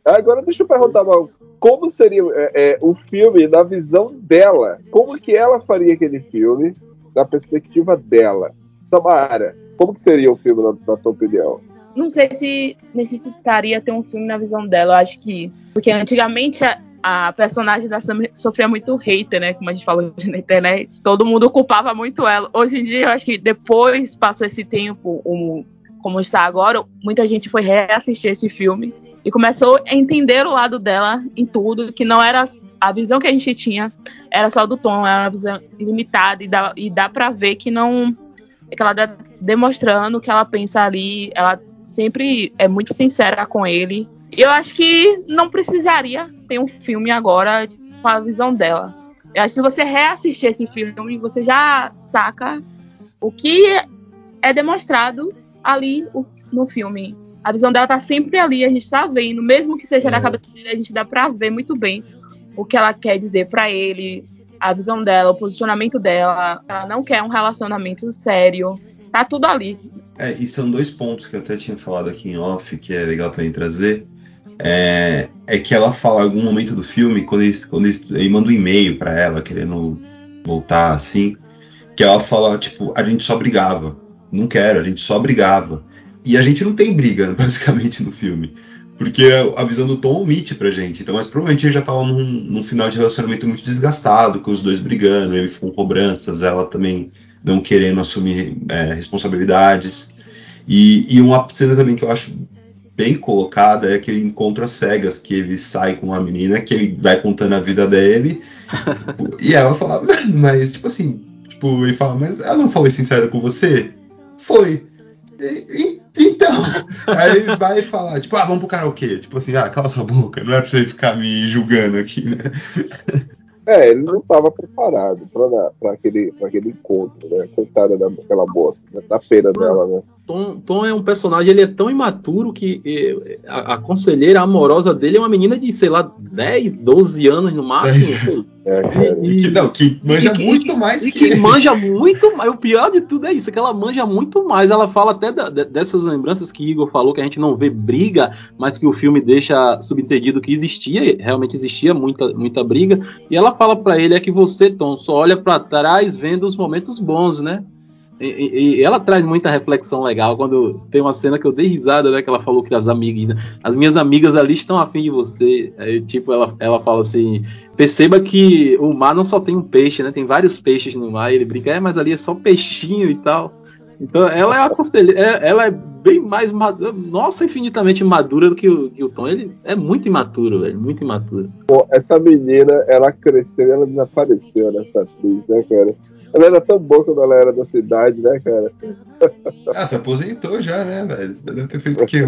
Agora deixa eu perguntar, Mal, como seria é, é, o filme na visão dela? Como que ela faria aquele filme na perspectiva dela? Samara, como que seria o filme na, na tua opinião? Não sei se necessitaria ter um filme na visão dela. Eu acho que. Porque antigamente a, a personagem da Sam sofria muito hater, né? Como a gente falou na internet. Todo mundo culpava muito ela. Hoje em dia, eu acho que depois passou esse tempo, o- como está agora, muita gente foi reassistir esse filme e começou a entender o lado dela em tudo, que não era a visão que a gente tinha, era só do Tom, era uma visão limitada e dá, e dá pra ver que não. que ela demonstrando que ela pensa ali, ela sempre é muito sincera com ele. Eu acho que não precisaria ter um filme agora com a visão dela. Eu acho que se você reassistir esse filme, você já saca o que é demonstrado ali o- no filme. A visão dela tá sempre ali, a gente tá vendo, mesmo que seja na cabeça dele, a gente dá pra ver muito bem o que ela quer dizer pra ele, a visão dela, o posicionamento dela. Ela não quer um relacionamento sério. Tá tudo ali. É, e são dois pontos que eu até tinha falado aqui em off, que é legal também trazer. É, é que ela fala em algum momento do filme, quando ele, quando ele, ele manda um e-mail pra ela, querendo voltar assim, que ela fala, tipo, a gente só brigava. Não quero, a gente só brigava. E a gente não tem briga, basicamente, no filme. Porque a visão do Tom omite pra gente. Então, mas provavelmente ele já tava num, num final de relacionamento muito desgastado, com os dois brigando, ele com cobranças, ela também não querendo assumir é, responsabilidades. E, e uma cena também que eu acho bem colocada é aquele encontro às cegas, que ele sai com uma menina, que ele vai contando a vida dele, e ela fala, mas tipo assim, tipo, ele fala, mas ela não foi sincera com você? Foi. E- e- então, aí ele vai falar, tipo, ah, vamos pro karaokê. Tipo assim, ah, cala sua boca, não é pra você ficar me julgando aqui, né? É, ele não estava preparado para aquele, pra aquele encontro, né? Coitada daquela moça, né? da pena dela, né? Tom, Tom é um personagem, ele é tão imaturo que eh, a, a conselheira amorosa dele é uma menina de, sei lá, 10, 12 anos no máximo. É. E que, não, que manja que- muito que- mais E que manja muito mais. O pior de tudo é isso, é que ela manja muito mais. Ela fala até da- de- dessas lembranças que Igor falou, que a gente não vê briga, mas que o filme deixa subentendido que existia, realmente existia muita, muita briga. E ela fala pra ele é que você, Tom, só olha pra trás vendo os momentos bons, né? E, e- ela traz muita reflexão legal quando tem uma cena que eu dei risada, né? Que ela falou que as amigas, as minhas amigas ali estão afim de você. Aí, tipo, ela, ela fala assim: perceba que o mar não só tem um peixe, né? Tem vários peixes no mar. E ele brinca, é, mas ali é só peixinho e tal. Então ela é a conselheira, é- ela é bem mais madura, nossa, infinitamente madura do que o, que o Tom. Ele é muito imaturo, velho, muito imaturo. Pô, essa menina, ela cresceu e ela desapareceu nessa atriz, né, cara? Ela era tão boa quando ela era da cidade, né, cara? Ah, se aposentou já, né, velho? Deve ter feito o quê?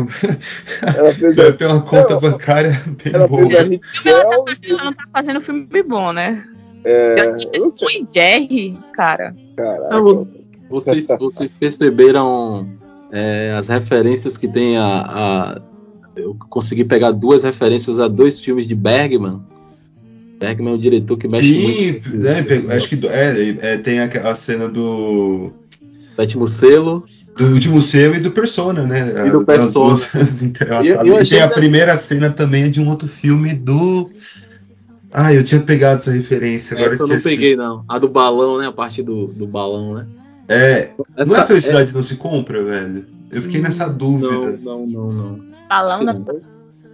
Ela fez Deve a, ter uma conta Não, bancária bem ela boa. fez a Hit Ela tá fazendo, ela não tá fazendo filme bom, né? é, Eu sei, e Jerry, cara. caraca. Vocês, vocês perceberam é, as referências que tem a, a- Eu consegui pegar duas referências a dois filmes de Bergman. Bergman é um diretor que mexe Sim, muito. né, pegou- acho que do- é, é, tem a, a cena do, Sétimo selo. do último selo e do Persona, né? E do As Persona. duas entrelaçadas. Eu- eu E achei tem a que- primeira cena também de um outro filme do. Ah, eu tinha pegado essa referência, agora Essa eu não esqueci. peguei, não. A do balão, né? A parte do, do balão, né? É, não é Essa- a felicidade não se compra, velho? Eu fiquei nessa Não, dúvida. não, não, não. Falando Acho que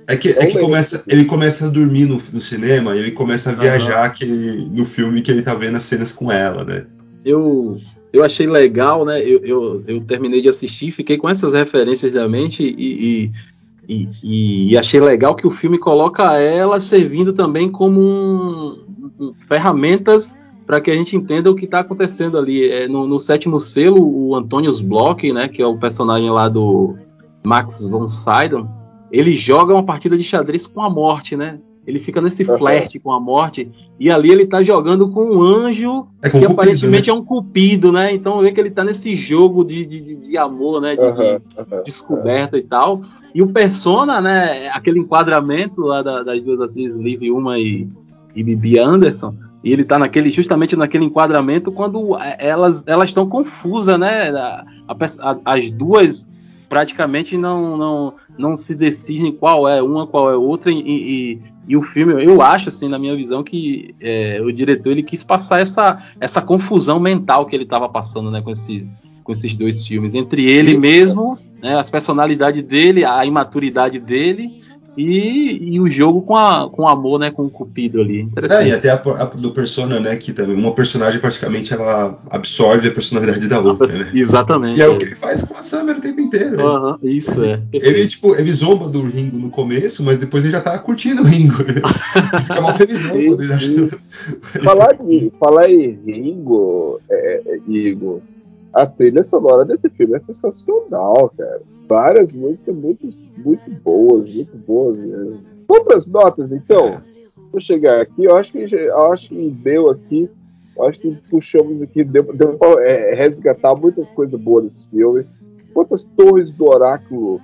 É que, é que começa, ele começa a dormir no, no cinema e ele começa a viajar que ele- no filme que ele tá vendo as cenas com ela, né? eu, eu achei legal, né? Eu, eu, eu terminei de assistir, fiquei com essas referências da mente e, e, e, e- achei legal que o filme coloca ela servindo também como um, um- ferramentas para que a gente entenda o que está acontecendo ali. É, no, no sétimo selo, o Antonius Block, né, que é o personagem lá do Max von Sydow, ele joga uma partida de xadrez com a morte, né? Ele fica nesse Aham. flerte com a morte e ali ele tá jogando com um anjo É com que o Cupido, aparentemente é um cupido, né? Então vê que ele tá nesse jogo de, de, de- de amor, né? De, de Aham, aham. descoberta e tal. E o Persona, né? Aquele enquadramento lá da- das duas atrizes, Liv Uma e, e Bibi Anderson. E ele tá naquele, justamente naquele enquadramento quando é, elas elas estão confusas, né? A- a- as duas praticamente não, não, não se decidem qual é uma, qual é outra. E, e, e o filme, eu acho, assim, na minha visão, que é, o diretor ele quis passar essa, essa confusão mental que ele estava passando né, com, esses, com esses dois filmes. Entre ele mesmo, né, as personalidades dele, a imaturidade dele. E, e o jogo com, a, com o amor, né? Com o Cupido ali. É, Interessante. e até a, a do Persona, né? Que também uma personagem praticamente ela absorve a personalidade da outra, né? Exatamente. E é o que ele faz com a Summer o tempo inteiro. né? Isso é. Ele, tipo, ele zomba do Ringo no começo, mas depois ele já tá curtindo o Ringo. Ele fica mal felizão quando ele acha. Falar, de, falar em Ringo, é, é, Igor, a trilha sonora desse filme é sensacional, cara. Várias músicas muito, muito boas, muito boas mesmo. Vamos pras notas, então? Vou chegar aqui, eu acho que, eu acho que deu aqui, eu acho que puxamos aqui, deu, deu pra é, resgatar muitas coisas boas desse filme. Quantas torres do oráculo,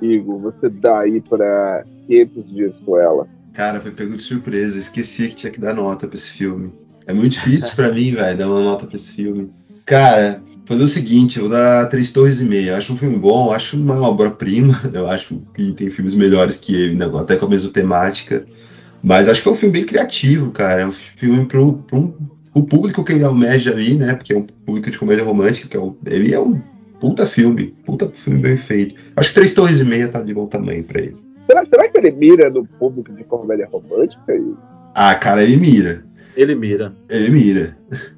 Igor, você dá aí pra 500 dias com ela? Cara, foi pego de surpresa. Esqueci que tinha que dar nota pra esse filme. É muito difícil pra mim, velho, dar uma nota pra esse filme. Cara, fazer o seguinte, eu vou dar três torres e meia. Acho um filme bom, acho uma obra-prima. Eu acho que tem filmes melhores que ele, né, até com a mesma temática. Mas acho que é um filme bem criativo, cara. É um filme pro, pro um- o público que ele almeja ali, né? Porque é um público de comédia romântica, que é um, ele é um puta filme, puta filme bem feito. Acho que três torres e meia tá de bom tamanho pra ele. Será, será que ele mira no público de comédia romântica? Ah, cara, ele mira. Ele mira. Ele mira.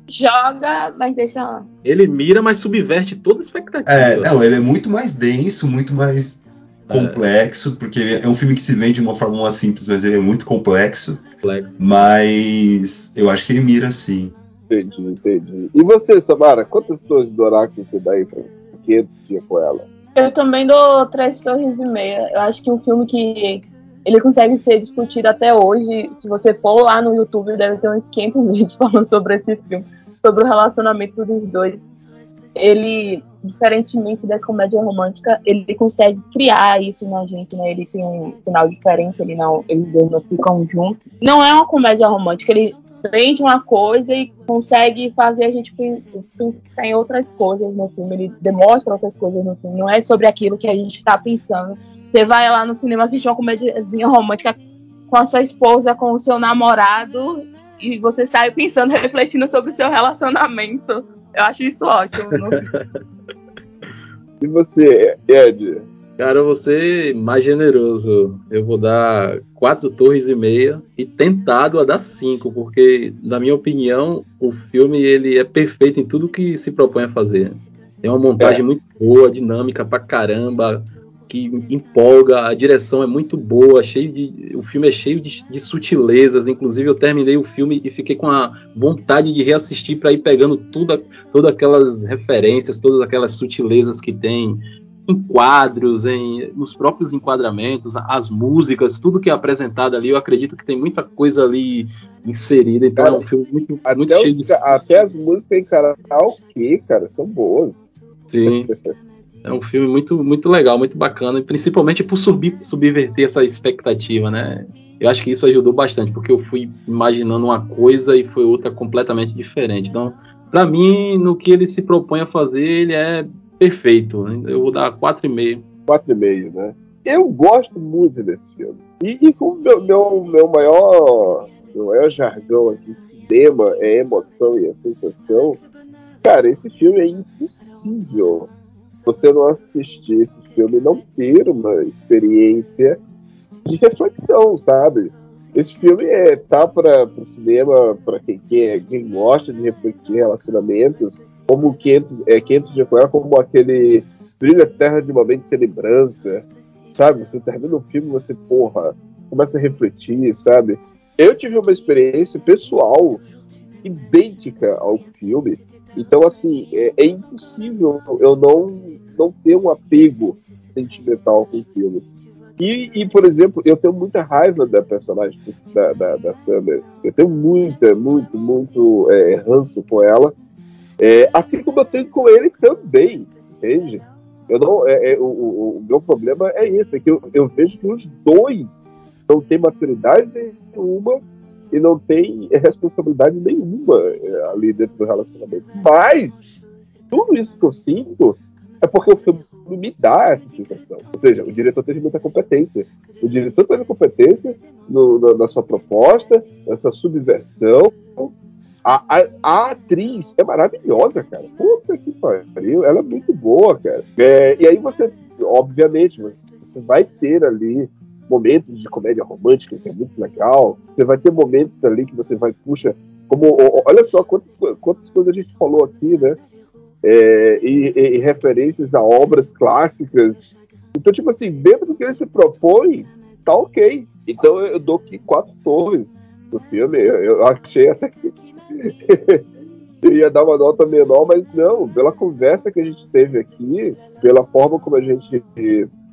Joga, mas deixa lá. Ele mira, mas subverte toda a expectativa. É, não, ele é muito mais denso, muito mais complexo, porque é um filme que se vende de uma forma mais simples, mas ele é muito complexo. Complexo. Mas eu acho que ele mira sim. Entendi, entendi. E você, Samara, quantas torres do oráculo você dá aí pra 500 dias com ela? Eu também dou três torres e meia. Eu acho que um filme que ele consegue ser discutido até hoje. Se você for lá no YouTube, deve ter uns 500 vídeos falando sobre esse filme, sobre o relacionamento dos dois. Ele, diferentemente das comédias românticas, ele consegue criar isso na gente, né? Ele tem um final diferente, ele não, eles dois não ficam juntos. Não é uma comédia romântica, ele vende uma coisa e consegue fazer a gente pen- pensar em outras coisas no filme. Ele demonstra outras coisas no filme. Não é sobre aquilo que a gente está pensando. Você vai lá no cinema assistir uma comédiazinha romântica com a sua esposa, com o seu namorado, e você sai pensando, refletindo sobre o seu relacionamento. Eu acho isso ótimo. E você, Ed? Cara, eu vou ser mais generoso. Eu vou dar quatro torres e meia e tentado a dar cinco, porque, na minha opinião, o filme ele é perfeito em tudo que se propõe a fazer. Tem uma montagem É. muito boa, dinâmica pra caramba. Que empolga, a direção é muito boa, cheio de, o filme é cheio de, de sutilezas. Inclusive, eu terminei o filme e fiquei com a vontade de reassistir para ir pegando tudo, todas aquelas referências, todas aquelas sutilezas que tem em quadros, em, nos próprios enquadramentos, as músicas, tudo que é apresentado ali. Eu acredito que tem muita coisa ali inserida. Então Cara, é um filme muito, Até, muito cheio os de até as músicas em karaokê, cara, são boas. Sim. É um filme muito, muito legal, muito bacana, e principalmente por subir, subverter essa expectativa, né? Eu acho que isso ajudou bastante, porque eu fui imaginando uma coisa e foi outra completamente diferente. Então, para mim, no que ele se propõe a fazer, ele é perfeito. Eu vou dar 4,5. 4,5, né? Eu gosto muito desse filme. E, e como meu, meu, meu maior meu maior jargão aqui em cinema é emoção e a sensação, cara, esse filme é impossível você não assistir esse filme e não ter uma experiência de reflexão, sabe? Esse filme é, tá para o cinema, para quem, quer, quem gosta de refletir relacionamentos, como 500, é, 500 de Coel, como aquele Brilha Terra de uma Mente Sem Lembrança, sabe? Você termina o filme você, porra, começa a refletir, sabe? Eu tive uma experiência pessoal idêntica ao filme, então, assim, é, é impossível eu não, não ter um apego sentimental com o filme. E, e, por exemplo, eu tenho muita raiva da personagem da, da, da Summer. Eu tenho muita, muito, muito é, ranço com ela. É, assim como eu tenho com ele também, entende? Eu não, é, é, o, o, o meu problema é esse, é que eu, eu vejo que os dois não têm maturidade nenhuma e não tem responsabilidade nenhuma é, ali dentro do relacionamento. Mas tudo isso que eu sinto é porque o filme me dá essa sensação. Ou seja, o diretor teve muita competência. O diretor teve competência no, na sua proposta, nessa subversão. A, a, a, atriz é maravilhosa, cara. Puta que pariu. Ela é muito boa, cara. É, e aí você, obviamente, você vai ter ali momentos de comédia romântica, que é muito legal. Você vai ter momentos ali que você vai, puxa, como. Olha só quantas, quantas coisas a gente falou aqui, né? É, e, e, e, referências a obras clássicas. Então, tipo assim, dentro do que ele se propõe, tá ok. Então eu dou aqui quatro torres do filme. Eu, eu achei até que ia dar uma nota menor, mas não, pela conversa que a gente teve aqui, pela forma como a gente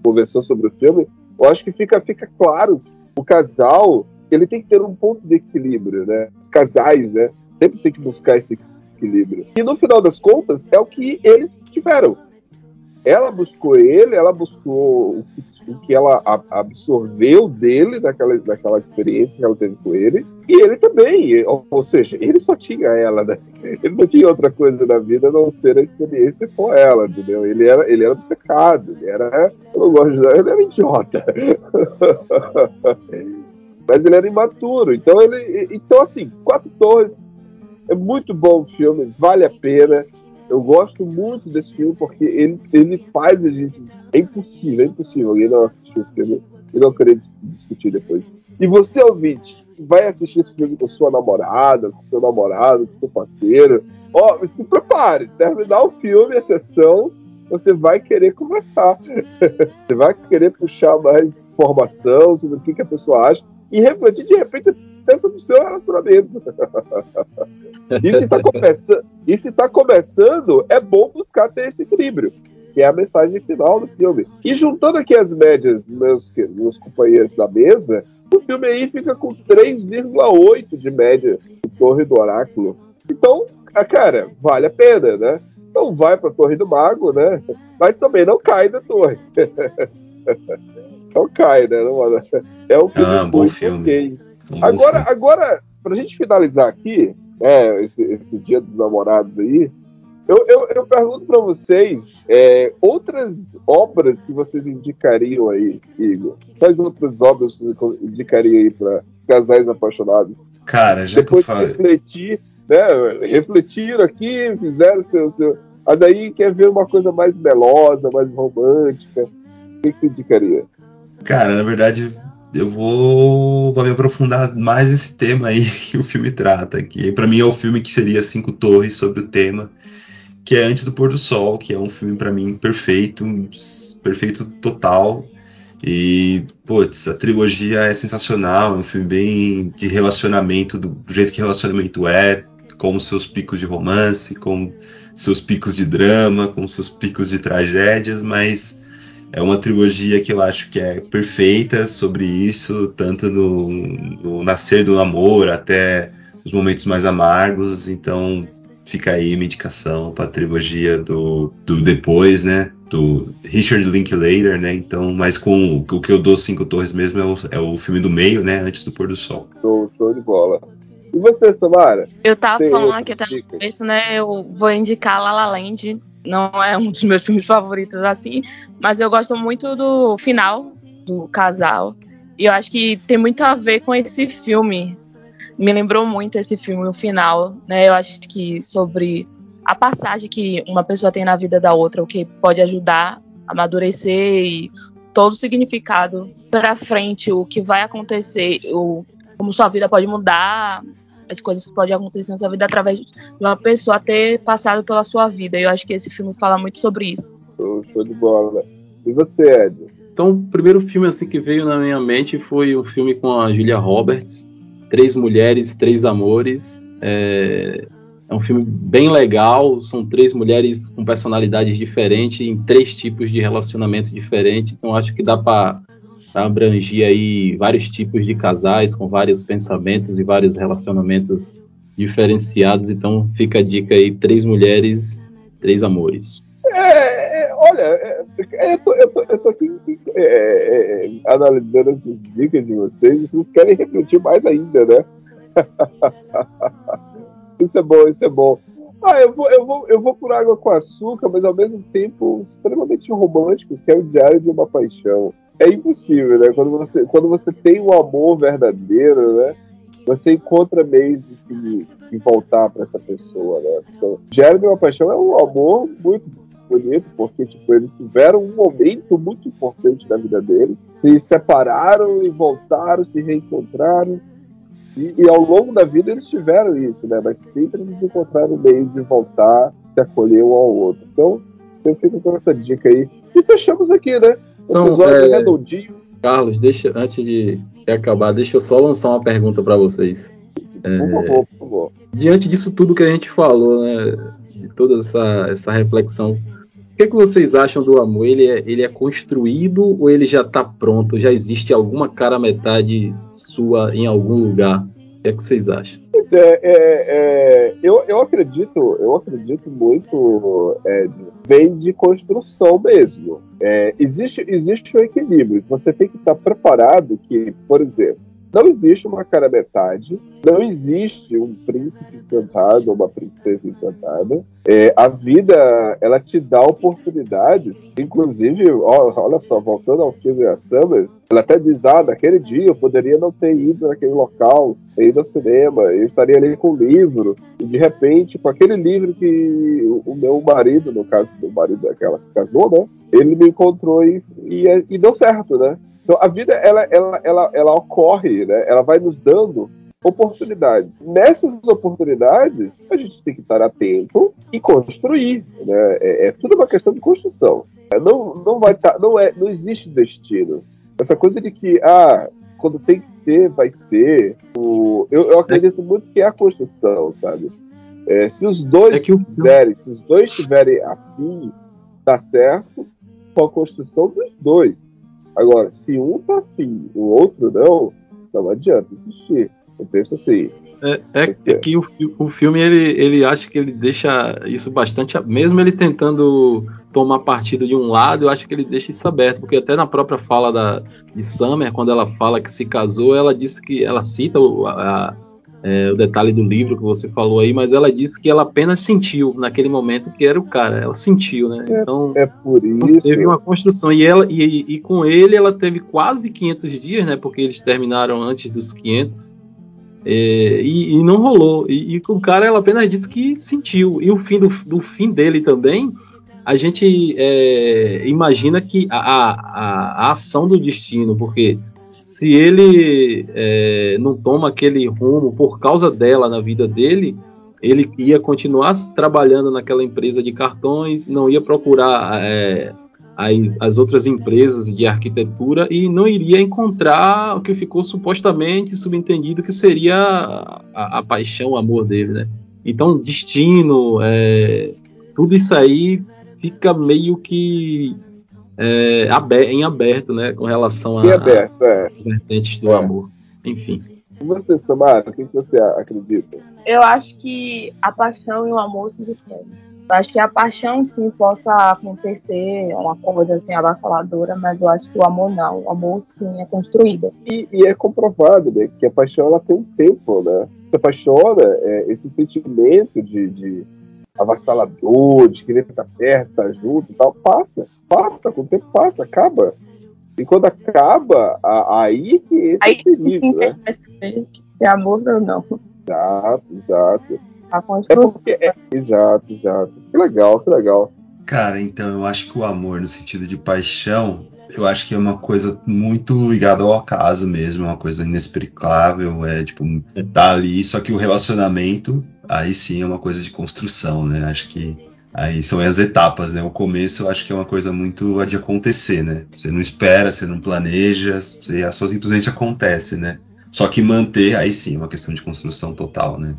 conversou sobre o filme, eu acho que fica, fica claro o casal ele tem que ter um ponto de equilíbrio, né? Os casais, né? Sempre tem que buscar esse equilíbrio. E no final das contas, é o que eles tiveram. Ela buscou ele, ela buscou o que, ela absorveu dele daquela, daquela experiência que ela teve com ele, e ele também. Ou, seja, ele só tinha ela, né? Ele não tinha outra coisa na vida a não ser a experiência com ela, entendeu? Ele era, ele era obcecado, ele era. Eu não gosto de ele era idiota. Mas ele era imaturo. Então, ele, então assim, Quatro Torres é muito bom o filme, vale a pena. Eu gosto muito desse filme porque ele, ele faz a gente. É impossível, é impossível alguém não assistir o filme e não querer discutir depois. E você, ouvinte, vai assistir esse filme com sua namorada, com seu namorado, com seu parceiro. Ó, oh, se prepare, terminar o filme, a sessão, você vai querer conversar. você vai querer puxar mais informação sobre o que, que a pessoa acha e de repente sobre o seu relacionamento. e se está tá começando, é bom buscar ter esse equilíbrio, que é a mensagem final do filme. E juntando aqui as médias dos meus, meus companheiros da mesa, o filme aí fica com 3,8 de média do Torre do Oráculo. Então, cara, vale a pena, né? Não vai para a Torre do Mago, né? Mas também não cai da torre. não cai, né? É um filme ah, bom filme. Okay. Agora, agora, pra gente finalizar aqui, né, esse, esse dia dos namorados aí, eu, eu, eu pergunto para vocês é, outras obras que vocês indicariam aí, Igor. Quais outras obras vocês indicariam aí para casais apaixonados? Cara, já Depois que eu de refletir, né? Refletiram aqui, fizeram seu, seu. A daí quer ver uma coisa mais melosa, mais romântica. O que, que indicaria? Cara, na verdade, eu vou, vou me aprofundar mais nesse tema aí que o filme trata. Que para mim é o filme que seria Cinco Torres sobre o tema, que é Antes do Pôr do Sol, que é um filme para mim perfeito, perfeito total. E, putz, a trilogia é sensacional, é um filme bem de relacionamento, do, do jeito que relacionamento é, com seus picos de romance, com seus picos de drama, com seus picos de tragédias, mas é uma trilogia que eu acho que é perfeita sobre isso, tanto no, no nascer do amor até os momentos mais amargos. Então fica aí uma indicação para a trilogia do, do depois, né? Do Richard Linklater, né? Então, mas com o que eu dou cinco torres mesmo é o, é o filme do meio, né? Antes do pôr do sol. Show, show de bola. E você, Samara? Eu tava falando aqui até no começo, né? Eu vou indicar La La Land. Não é um dos meus filmes favoritos, assim. Mas eu gosto muito do final do casal. E eu acho que tem muito a ver com esse filme. Me lembrou muito esse filme, o final, né? Eu acho que sobre a passagem que uma pessoa tem na vida da outra, o que pode ajudar a amadurecer e todo o significado para frente, o que vai acontecer, o, como sua vida pode mudar, as coisas que podem acontecer na sua vida através de uma pessoa ter passado pela sua vida. E eu acho que esse filme fala muito sobre isso. Show, show de bola. E você, Ed? Então, o primeiro filme assim que veio na minha mente foi um filme com a Julia Roberts, Três Mulheres, Três Amores. É, é um filme bem legal, são três mulheres com personalidades diferentes, em três tipos de relacionamentos diferentes. Então, acho que dá para abranger aí vários tipos de casais com vários pensamentos e vários relacionamentos diferenciados. Então, fica a dica aí: Três Mulheres, Três Amores. É, é, olha, é, eu, tô, eu, tô, eu tô aqui é, é, analisando essas dicas de vocês e vocês querem refletir mais ainda, né? isso é bom, isso é bom. Ah, eu vou, eu, vou, eu vou por água com açúcar, mas ao mesmo tempo extremamente romântico, que é o Diário de uma Paixão. É impossível, né? Quando você, quando você tem um amor verdadeiro, né? Você encontra meios de se de voltar para essa pessoa, né? Então, de uma Paixão é um amor muito bonito, porque tipo, eles tiveram um momento muito importante na vida deles, se separaram e voltaram, se reencontraram. E, e, ao longo da vida eles tiveram isso, né? Mas sempre eles encontraram meio de voltar, se acolher um ao outro. Então, eu fico com essa dica aí. E fechamos aqui, né? Um Então, episódio é, redondinho. Carlos, deixa, antes de acabar, deixa eu só lançar uma pergunta para vocês. Por favor, por favor. Diante disso tudo que a gente falou, né, de toda essa, essa reflexão, o que, é que vocês acham do amor? Ele é, ele é construído ou ele já está pronto? Já existe alguma cara metade sua em algum lugar? O que é que vocês acham? Pois é, é, é, eu, eu acredito, eu acredito muito, é, vem de construção mesmo. É, existe, existe um equilíbrio. Você tem que estar preparado que, por exemplo, não existe uma cara metade, não existe um príncipe encantado, uma princesa encantada. É, a vida, ela te dá oportunidades, inclusive, ó, olha só, voltando ao filme A Summer, ela até diz, ah, naquele dia eu poderia não ter ido naquele local, ter ido ao cinema, eu estaria ali com o livro, e de repente, com aquele livro que o, meu marido, no caso do marido daquela se casou, né, ele me encontrou e, e, e deu certo, né? Então a vida ela, ela, ela, ela ocorre, né? Ela vai nos dando oportunidades. Nessas oportunidades, a gente tem que estar atento e construir. Né? É, é tudo uma questão de construção. É, Não, não vai estar, não é, não existe destino. Essa coisa de que ah, quando tem que ser, vai ser. O, eu, eu acredito muito que é a construção, sabe? É, se os dois É que o- quiserem, se os dois tiverem afim, dá certo com a construção dos dois. Agora, se um tá afim, o outro não, não adianta insistir. Eu penso assim. É, é, é que o, o filme ele, ele acha que ele deixa isso bastante. Mesmo ele tentando tomar partido de um lado, eu acho que ele deixa isso aberto, porque até na própria fala da, de Summer, quando ela fala que se casou, ela disse que ela cita a- é, o detalhe do livro que você falou aí, mas ela disse que ela apenas sentiu naquele momento que era o cara, ela sentiu, né? Então É por isso. teve uma construção e ela e, e- com ele ela teve quase 500 dias, né? Porque eles terminaram antes dos 500 é, e, e não rolou. E, com o cara ela apenas disse que sentiu. E o fim do, do fim dele também, a gente é, imagina que a, a- a ação do destino, porque se ele é, não toma aquele rumo por causa dela na vida dele, ele ia continuar trabalhando naquela empresa de cartões, não ia procurar é, as, as, outras empresas de arquitetura e não iria encontrar o que ficou supostamente subentendido que seria a, a paixão, o amor dele, né? Então, destino, é, tudo isso aí fica meio que é, em aberto, né, com relação a, aberto, é. vertentes do É. amor. Enfim. E você, Samara, o que que você acredita? Eu acho que a paixão e o amor se diferem. Eu acho que a paixão sim possa acontecer, uma coisa assim avassaladora, mas eu acho que o amor não. O amor sim é construído. E, e é comprovado, né, que a paixão ela tem um tempo, né? Você apaixona, é, esse sentimento de, de avassalador, de querer estar perto, estar junto e tal, passa, passa, com o tempo passa, acaba. E quando acaba, a- aí que entra Aí o sim perigo, né? saber se é amor ou não. Exato, exato. A É porque. é- exato, exato. Que legal, que legal. Cara, então eu acho que o amor, no sentido de paixão, eu acho que é uma coisa muito ligada ao acaso mesmo, é uma coisa inexplicável, é tipo, tá ali, só que o relacionamento, aí sim é uma coisa de construção, né? Acho que aí são as etapas, né? O começo eu acho que é uma coisa muito de acontecer, né? Você não espera, você não planeja, você só simplesmente acontece, né? Só que manter, aí sim, é uma questão de construção total, né?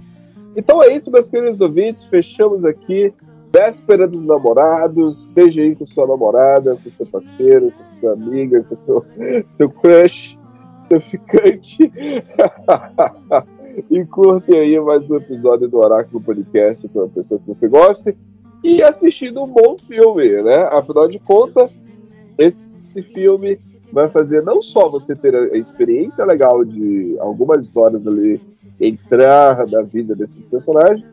Então é isso, meus queridos ouvintes. Fechamos aqui. Véspera dos namorados. Beije aí com sua namorada, com seu parceiro, com sua amiga, com seu, seu crush, seu ficante. e curtem aí mais um episódio do Oráculo Podcast com uma pessoa que você goste. E assistindo um bom filme, né? Afinal de contas, esse filme vai fazer não só você ter a experiência legal de algumas horas ali entrar na vida desses personagens,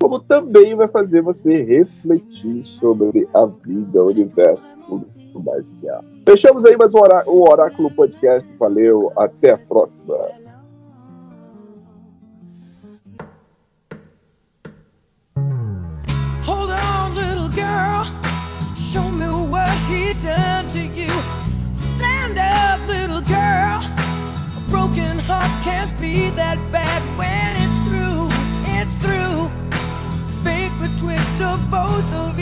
como também vai fazer você refletir sobre a vida, o universo, tudo mais que há. Fechamos aí mais um Oráculo Podcast. Valeu, até a próxima. listen to you. Stand up, little girl. A broken heart can't be that bad when it's through. It's through. Think betwixt of both of us.